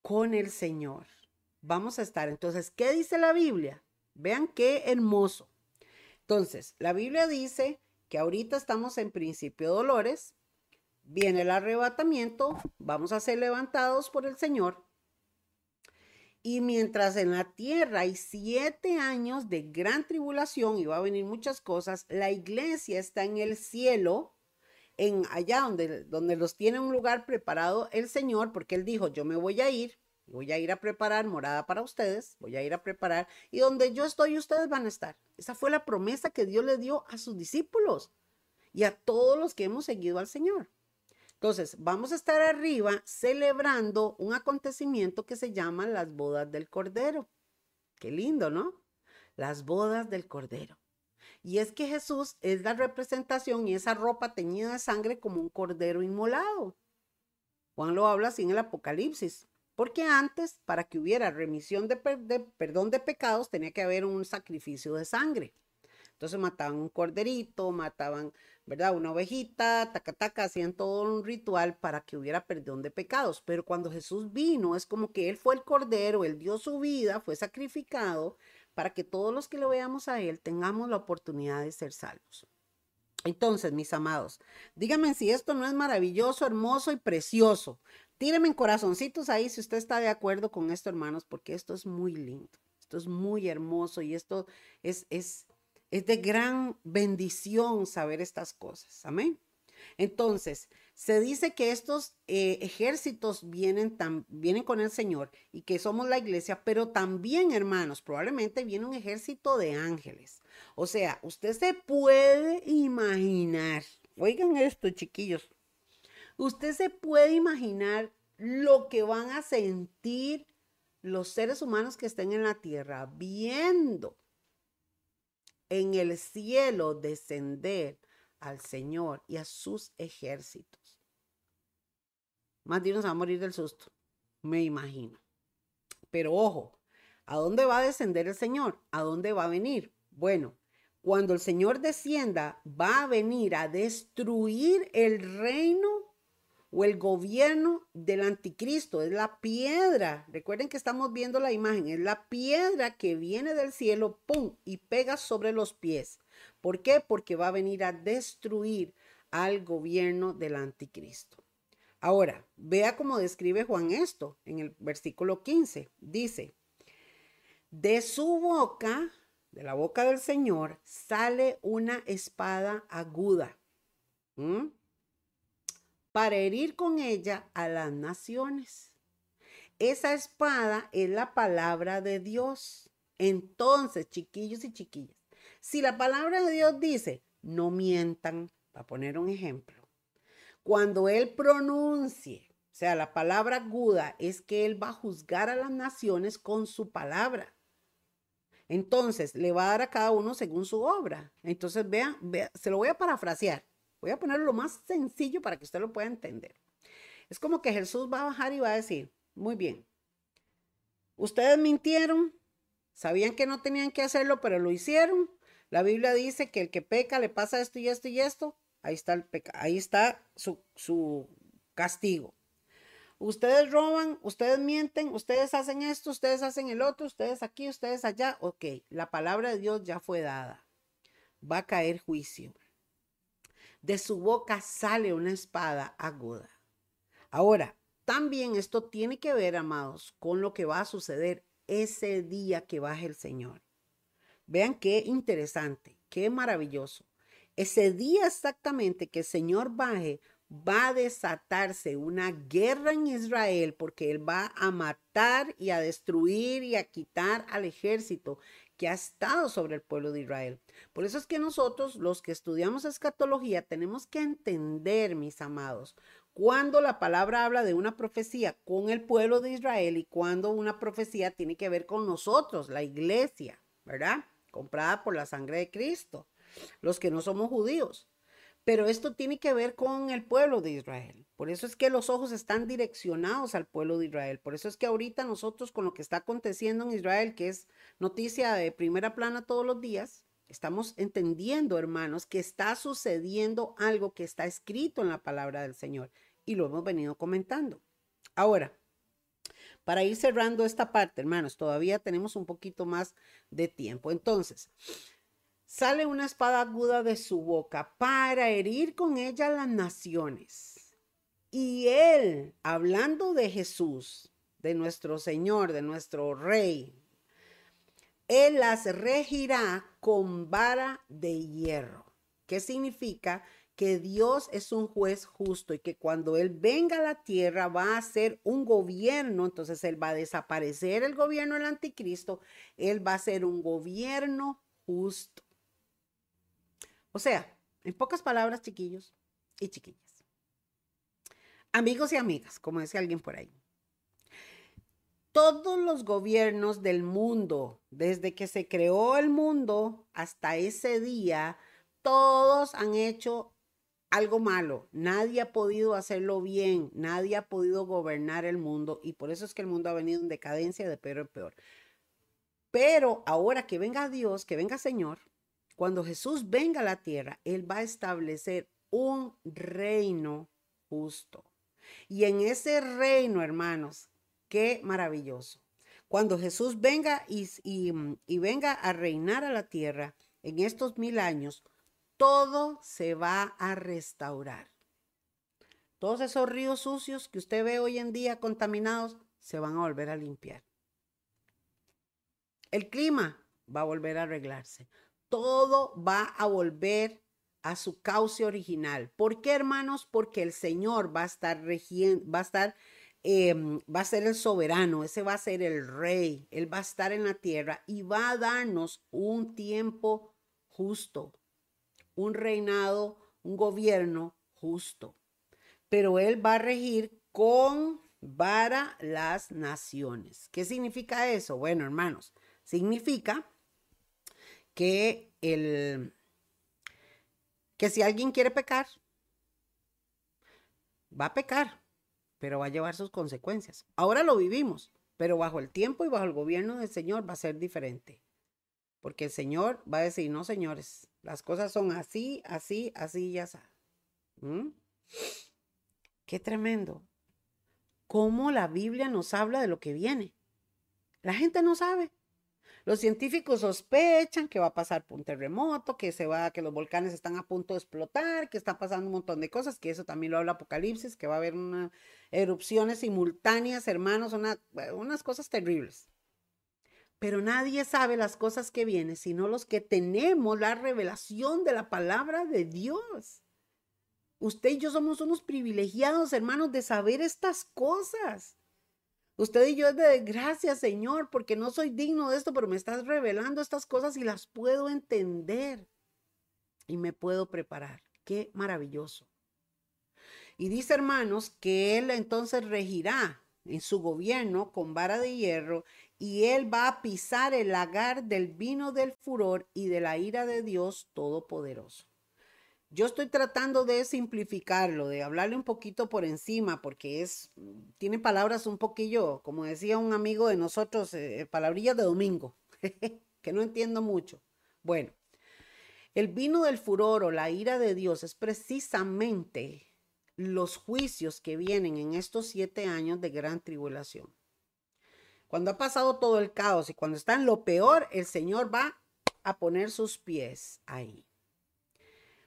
con el Señor. Vamos a estar. Entonces, ¿qué dice la Biblia? Vean qué hermoso. Entonces, la Biblia dice que ahorita estamos en principio de dolores, viene el arrebatamiento, vamos a ser levantados por el Señor. Y mientras en la tierra hay siete años de gran tribulación y va a venir muchas cosas, la iglesia está en el cielo, en allá donde, donde los tiene un lugar preparado el Señor, porque Él dijo, yo me voy a ir, voy a ir a preparar morada para ustedes, voy a ir a preparar, y donde yo estoy, ustedes van a estar. Esa fue la promesa que Dios le dio a sus discípulos y a todos los que hemos seguido al Señor. Entonces, vamos a estar arriba celebrando un acontecimiento que se llama las bodas del Cordero. Qué lindo, ¿no? Las bodas del Cordero. Y es que Jesús es la representación y esa ropa teñida de sangre como un cordero inmolado. Juan lo habla así en el Apocalipsis. Porque antes, para que hubiera remisión de, de, perdón de pecados, tenía que haber un sacrificio de sangre. Entonces mataban un corderito, mataban ¿verdad? Una ovejita, taca, taca, hacían todo un ritual para que hubiera perdón de pecados. Pero cuando Jesús vino, es como que Él fue el cordero, Él dio su vida, fue sacrificado para que todos los que lo veamos a Él tengamos la oportunidad de ser salvos. Entonces, mis amados, díganme si esto no es maravilloso, hermoso y precioso. Tírenme en corazoncitos ahí si usted está de acuerdo con esto, hermanos, porque esto es muy lindo, esto es muy hermoso y esto es, es, es de gran bendición saber estas cosas. Amén. Entonces, se dice que estos eh, ejércitos vienen, vienen con el Señor y que somos la iglesia, pero también, hermanos, probablemente viene un ejército de ángeles. O sea, usted se puede imaginar, oigan esto, chiquillos, usted se puede imaginar lo que van a sentir los seres humanos que estén en la tierra viendo en el cielo descender al Señor y a sus ejércitos. Más de se va a morir del susto, me imagino. Pero ojo, ¿a dónde va a descender el Señor? ¿A dónde va a venir? Bueno, cuando el Señor descienda, va a venir a destruir el reino o el gobierno del anticristo, es la piedra. Recuerden que estamos viendo la imagen, es la piedra que viene del cielo, ¡pum! y pega sobre los pies. ¿Por qué? Porque va a venir a destruir al gobierno del anticristo. Ahora, vea cómo describe Juan esto en el versículo 15. Dice, de su boca, de la boca del Señor, sale una espada aguda para herir con ella a las naciones. Esa espada es la palabra de Dios. Entonces, chiquillos y chiquillas, si la palabra de Dios dice, no mientan, para poner un ejemplo, cuando Él pronuncie, o sea, la palabra aguda es que Él va a juzgar a las naciones con su palabra. Entonces, le va a dar a cada uno según su obra. Entonces, vean, vea, se lo voy a parafrasear. Voy a ponerlo lo más sencillo para que usted lo pueda entender. Es como que Jesús va a bajar y va a decir, muy bien, ustedes mintieron, sabían que no tenían que hacerlo, pero lo hicieron. La Biblia dice que el que peca le pasa esto y esto y esto. Ahí está el peca, ahí está su, su castigo. Ustedes roban, ustedes mienten, ustedes hacen esto, ustedes hacen el otro, ustedes aquí, ustedes allá. Ok, la palabra de Dios ya fue dada. Va a caer juicio de su boca sale una espada aguda. Ahora, también esto tiene que ver, amados, con lo que va a suceder ese día que baje el Señor. Vean qué interesante, qué maravilloso. Ese día exactamente que el Señor baje, va a desatarse una guerra en Israel porque Él va a matar y a destruir y a quitar al ejército que ha estado sobre el pueblo de Israel. Por eso es que nosotros, los que estudiamos escatología, tenemos que entender, mis amados, cuando la palabra habla de una profecía con el pueblo de Israel y cuando una profecía tiene que ver con nosotros, la iglesia, ¿verdad? Comprada por la sangre de Cristo, los que no somos judíos. Pero esto tiene que ver con el pueblo de Israel. Por eso es que los ojos están direccionados al pueblo de Israel. Por eso es que ahorita nosotros con lo que está aconteciendo en Israel, que es noticia de primera plana todos los días, estamos entendiendo, hermanos, que está sucediendo algo que está escrito en la palabra del Señor. Y lo hemos venido comentando. Ahora, para ir cerrando esta parte, hermanos, todavía tenemos un poquito más de tiempo. Entonces, sale una espada aguda de su boca para herir con ella las naciones. Y él, hablando de Jesús, de nuestro Señor, de nuestro Rey, él las regirá con vara de hierro. ¿Qué significa? que Dios es un juez justo y que cuando Él venga a la tierra va a ser un gobierno, entonces Él va a desaparecer el gobierno del anticristo, Él va a ser un gobierno justo. O sea, en pocas palabras, chiquillos y chiquillas. Amigos y amigas, como decía alguien por ahí. Todos los gobiernos del mundo, desde que se creó el mundo hasta ese día, todos han hecho algo malo. Nadie ha podido hacerlo bien, nadie ha podido gobernar el mundo y por eso es que el mundo ha venido en decadencia de peor en peor. Pero ahora que venga Dios, que venga Señor, cuando Jesús venga a la tierra, Él va a establecer un reino justo. Y en ese reino, hermanos, qué maravilloso. Cuando Jesús venga y, venga a reinar a la tierra en estos mil años, todo se va a restaurar. Todos esos ríos sucios que usted ve hoy en día contaminados se van a volver a limpiar. El clima va a volver a arreglarse. Todo va a volver a su cauce original. ¿Por qué, hermanos? Porque el Señor va a estar regiendo, va a estar, em, va a ser el soberano, ese va a ser el rey, él va a estar en la tierra y va a darnos un tiempo justo, un reinado, un gobierno justo. Pero él va a regir con para las naciones. ¿Qué significa eso? Bueno, hermanos, significa que el que si alguien quiere pecar, va a pecar, pero va a llevar sus consecuencias. Ahora lo vivimos, pero bajo el tiempo y bajo el gobierno del Señor va a ser diferente. Porque el Señor va a decir, no, señores, las cosas son así, así, así y así. ¿Mm? Qué tremendo. Cómo la Biblia nos habla de lo que viene. La gente no sabe. Los científicos sospechan que va a pasar un terremoto, que se va, que los volcanes están a punto de explotar, que está pasando un montón de cosas, que eso también lo habla Apocalipsis, que va a haber una, erupciones simultáneas, hermanos, unas cosas terribles. Pero nadie sabe las cosas que vienen, sino los que tenemos la revelación de la palabra de Dios. Usted y yo somos unos privilegiados, hermanos, de saber estas cosas. Usted y yo es de gracias, Señor, porque no soy digno de esto, pero me estás revelando estas cosas y las puedo entender y me puedo preparar. Qué maravilloso. Y dice, hermanos, que Él entonces regirá en su gobierno con vara de hierro y él va a pisar el lagar del vino del furor y de la ira de Dios Todopoderoso. Yo estoy tratando de simplificarlo, de hablarle un poquito por encima, porque es, tiene palabras un poquillo, como decía un amigo de nosotros, eh, palabrillas de domingo, que no entiendo mucho. Bueno, el vino del furor o la ira de Dios es precisamente los juicios que vienen en estos siete años de gran tribulación. Cuando ha pasado todo el caos y cuando está en lo peor, el Señor va a poner sus pies ahí.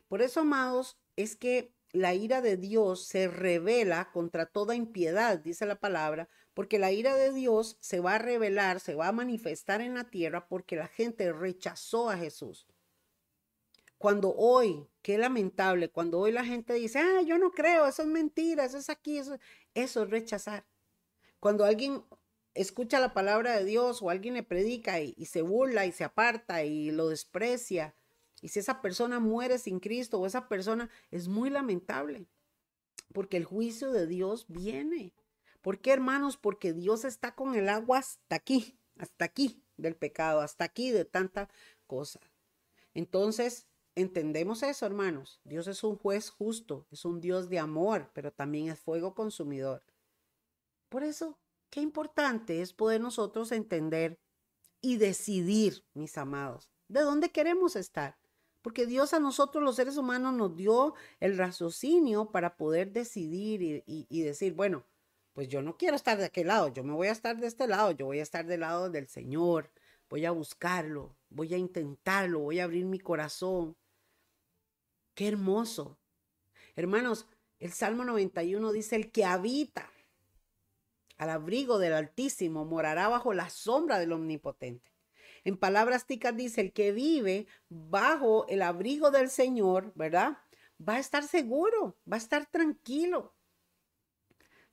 Por eso, amados, es que la ira de Dios se revela contra toda impiedad, dice la palabra, porque la ira de Dios se va a revelar, se va a manifestar en la tierra porque la gente rechazó a Jesús. Cuando hoy, qué lamentable, cuando hoy la gente dice, ah, yo no creo, eso es mentira, eso es aquí, eso, es rechazar. Cuando alguien escucha la palabra de Dios o alguien le predica y, se burla y se aparta y lo desprecia, y si esa persona muere sin Cristo o esa persona es muy lamentable, porque el juicio de Dios viene. ¿Por qué, hermanos? Porque Dios está con el agua hasta aquí, hasta aquí del pecado, hasta aquí de tanta cosa. Entonces, entendemos eso, hermanos. Dios es un juez justo, es un Dios de amor, pero también es fuego consumidor. Por eso Qué importante es poder nosotros entender y decidir, mis amados, de dónde queremos estar. Porque Dios a nosotros los seres humanos nos dio el raciocinio para poder decidir y, decir, bueno, pues yo no quiero estar de aquel lado, yo me voy a estar de este lado, yo voy a estar del lado del Señor, voy a buscarlo, voy a intentarlo, voy a abrir mi corazón. Qué hermoso. Hermanos, el Salmo 91 dice, el que habita al abrigo del Altísimo morará bajo la sombra del Omnipotente. En palabras ticas dice, el que vive bajo el abrigo del Señor, ¿verdad? Va a estar seguro, va a estar tranquilo.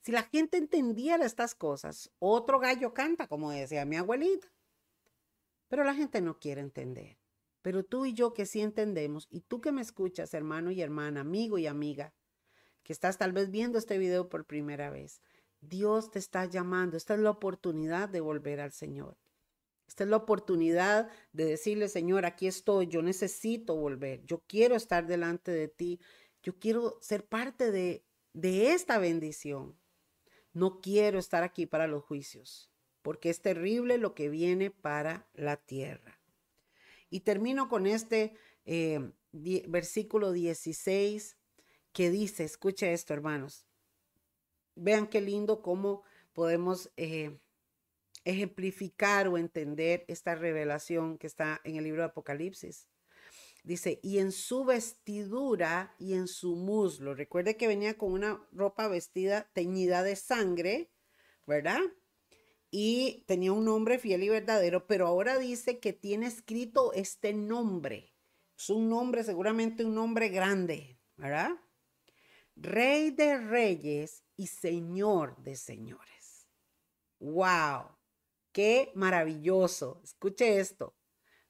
Si la gente entendiera estas cosas, otro gallo canta, como decía mi abuelita. Pero la gente no quiere entender. Pero tú y yo que sí entendemos, y tú que me escuchas, hermano y hermana, amigo y amiga, que estás tal vez viendo este video por primera vez, Dios te está llamando. Esta es la oportunidad de volver al Señor. Esta es la oportunidad de decirle, Señor, aquí estoy, yo necesito volver, yo quiero estar delante de ti, yo quiero ser parte de, de esta bendición. No quiero estar aquí para los juicios, porque es terrible lo que viene para la tierra. Y termino con este eh, versículo 16 que dice, escucha esto hermanos, vean qué lindo cómo podemos eh, ejemplificar o entender esta revelación que está en el libro de Apocalipsis. Dice, y en su vestidura y en su muslo. Recuerde que venía con una ropa vestida teñida de sangre, ¿verdad? y tenía un nombre fiel y verdadero, pero ahora dice que tiene escrito este nombre. Es un nombre, seguramente un nombre grande, ¿verdad? Rey de reyes y Señor de señores. ¡Wow! ¡Qué maravilloso! Escuche esto.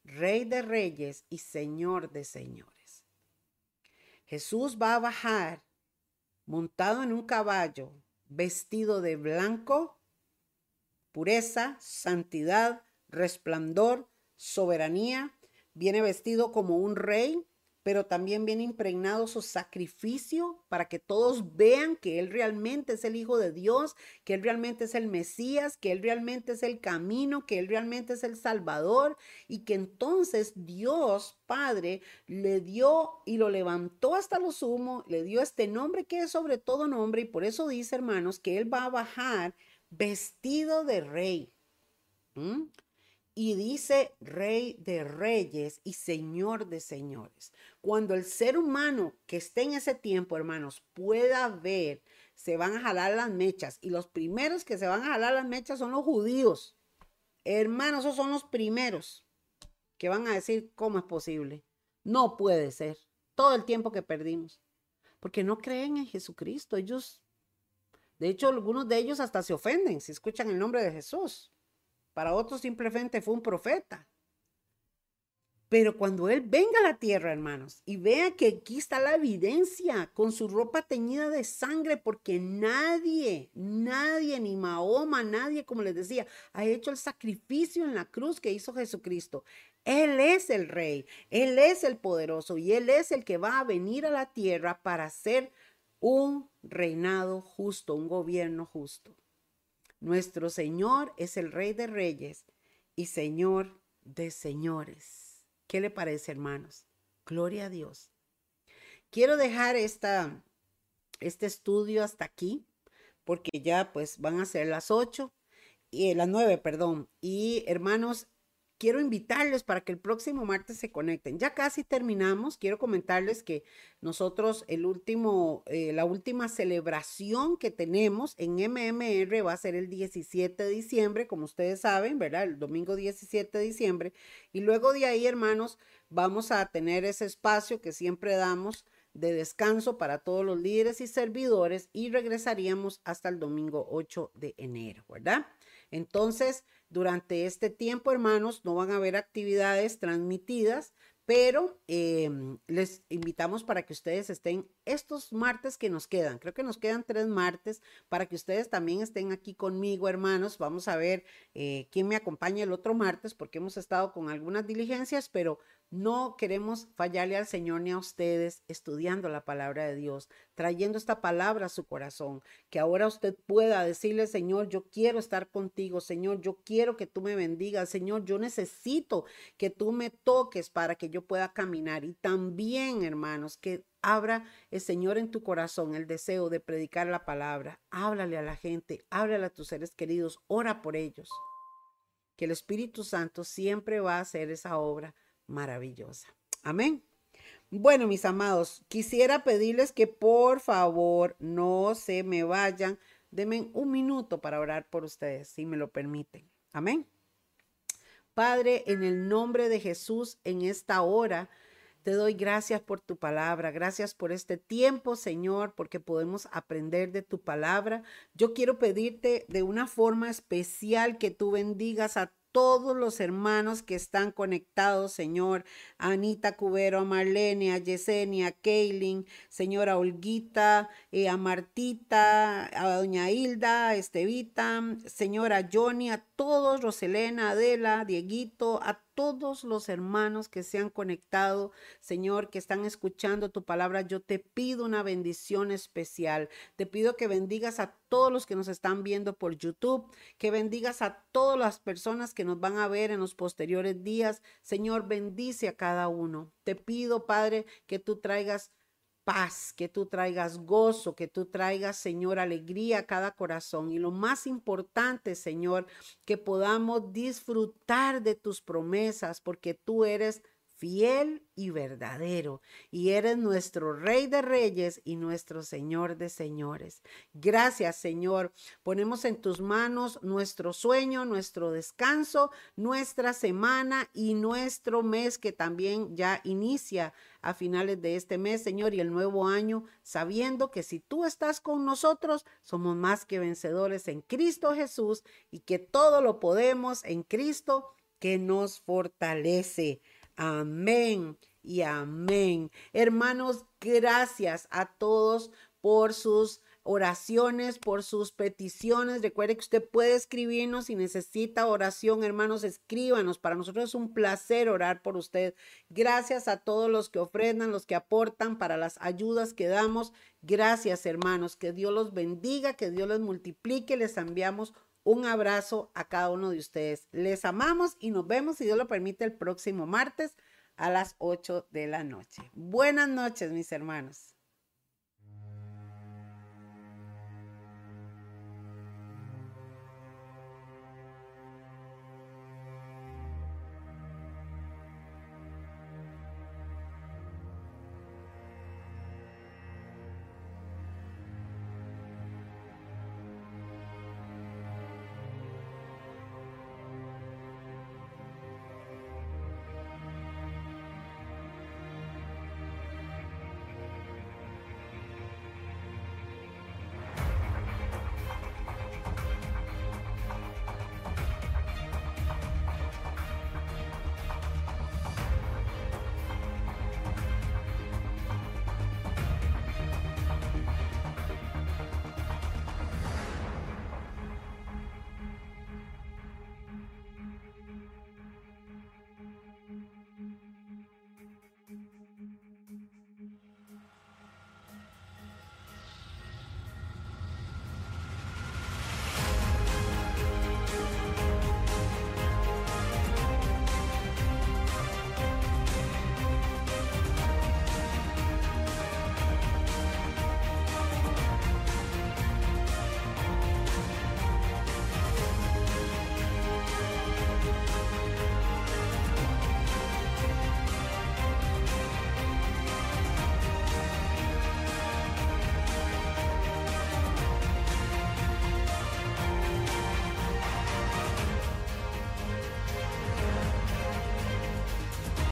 Rey de reyes y Señor de señores. Jesús va a bajar montado en un caballo, vestido de blanco pureza, santidad, resplandor, soberanía. Viene vestido como un rey, pero también viene impregnado su sacrificio para que todos vean que Él realmente es el Hijo de Dios, que Él realmente es el Mesías, que Él realmente es el camino, que Él realmente es el Salvador y que entonces Dios Padre le dio y lo levantó hasta lo sumo, le dio este nombre que es sobre todo nombre y por eso dice hermanos que Él va a bajar vestido de rey. Y dice rey de reyes y señor de señores. Cuando el ser humano que esté en ese tiempo, hermanos, pueda ver, se van a jalar las mechas. Y los primeros que se van a jalar las mechas son los judíos. Hermanos, esos son los primeros que van a decir, ¿cómo es posible? No puede ser. Todo el tiempo que perdimos. Porque no creen en Jesucristo. Ellos de hecho, algunos de ellos hasta se ofenden si escuchan el nombre de Jesús. Para otros simplemente fue un profeta. Pero cuando Él venga a la tierra, hermanos, y vea que aquí está la evidencia con su ropa teñida de sangre, porque nadie, nadie, ni Mahoma, nadie, como les decía, ha hecho el sacrificio en la cruz que hizo Jesucristo. Él es el rey, Él es el poderoso y Él es el que va a venir a la tierra para ser un reinado justo, un gobierno justo. Nuestro Señor es el Rey de Reyes y Señor de Señores. ¿Qué le parece, hermanos? Gloria a Dios. Quiero dejar esta, este estudio hasta aquí, porque ya pues van a ser las ocho y eh, las nueve, perdón. Y hermanos, quiero invitarles para que el próximo martes se conecten. Ya casi terminamos. Quiero comentarles que nosotros el último, eh, la última celebración que tenemos en MMR va a ser el 17 de diciembre, como ustedes saben, ¿verdad? El domingo 17 de diciembre. Y luego de ahí, hermanos, vamos a tener ese espacio que siempre damos de descanso para todos los líderes y servidores y regresaríamos hasta el domingo 8 de enero, ¿verdad? Entonces, durante este tiempo, hermanos, no van a haber actividades transmitidas, pero em, les invitamos para que ustedes estén estos martes que nos quedan. Creo que nos quedan tres martes para que ustedes también estén aquí conmigo, hermanos. Vamos a ver eh, quién me acompaña el otro martes porque hemos estado con algunas diligencias, pero no queremos fallarle al Señor ni a ustedes estudiando la palabra de Dios, trayendo esta palabra a su corazón, que ahora usted pueda decirle, Señor, yo quiero estar contigo, Señor, yo quiero que tú me bendigas, Señor, yo necesito que tú me toques para que yo pueda caminar. Y también, hermanos, que abra el Señor en tu corazón el deseo de predicar la palabra. Háblale a la gente, háblale a tus seres queridos, ora por ellos. Que el Espíritu Santo siempre va a hacer esa obra maravillosa. Amén. Bueno, mis amados, quisiera pedirles que por favor no se me vayan. Denme un minuto para orar por ustedes, si me lo permiten. Amén. Padre, en el nombre de Jesús, en esta hora, te doy gracias por tu palabra, gracias por este tiempo, Señor, porque podemos aprender de tu palabra. Yo quiero pedirte de una forma especial que tú bendigas a todos los hermanos que están conectados, Señor, a Anita Cubero, a Marlene, a Yesenia, a Kaylin, señora Olguita, eh, a Martita, a doña Hilda, a Estevita, señora Johnny, a todos, Roselena, Adela, Dieguito, a todos los hermanos que se han conectado, Señor, que están escuchando tu palabra, yo te pido una bendición especial. Te pido que bendigas a todos los que nos están viendo por YouTube, que bendigas a todas las personas que nos van a ver en los posteriores días. Señor, bendice a cada uno. Te pido, Padre, que tú traigas paz, que tú traigas gozo, que tú traigas, Señor, alegría a cada corazón. Y lo más importante, Señor, que podamos disfrutar de tus promesas, porque tú eres fiel y verdadero, y eres nuestro Rey de Reyes y nuestro Señor de Señores. Gracias, Señor. Ponemos en tus manos nuestro sueño, nuestro descanso, nuestra semana y nuestro mes que también ya inicia a finales de este mes, Señor, y el nuevo año, sabiendo que si tú estás con nosotros, somos más que vencedores en Cristo Jesús y que todo lo podemos en Cristo que nos fortalece. Amén y amén. Hermanos, gracias a todos por sus oraciones, por sus peticiones. Recuerde que usted puede escribirnos si necesita oración, hermanos, escríbanos. Para nosotros es un placer orar por usted. Gracias a todos los que ofrendan, los que aportan para las ayudas que damos. Gracias, hermanos. Que Dios los bendiga, que Dios les multiplique. Les enviamos un abrazo a cada uno de ustedes. Les amamos y nos vemos, si Dios lo permite, el próximo martes a las 8 de la noche. Buenas noches, mis hermanos.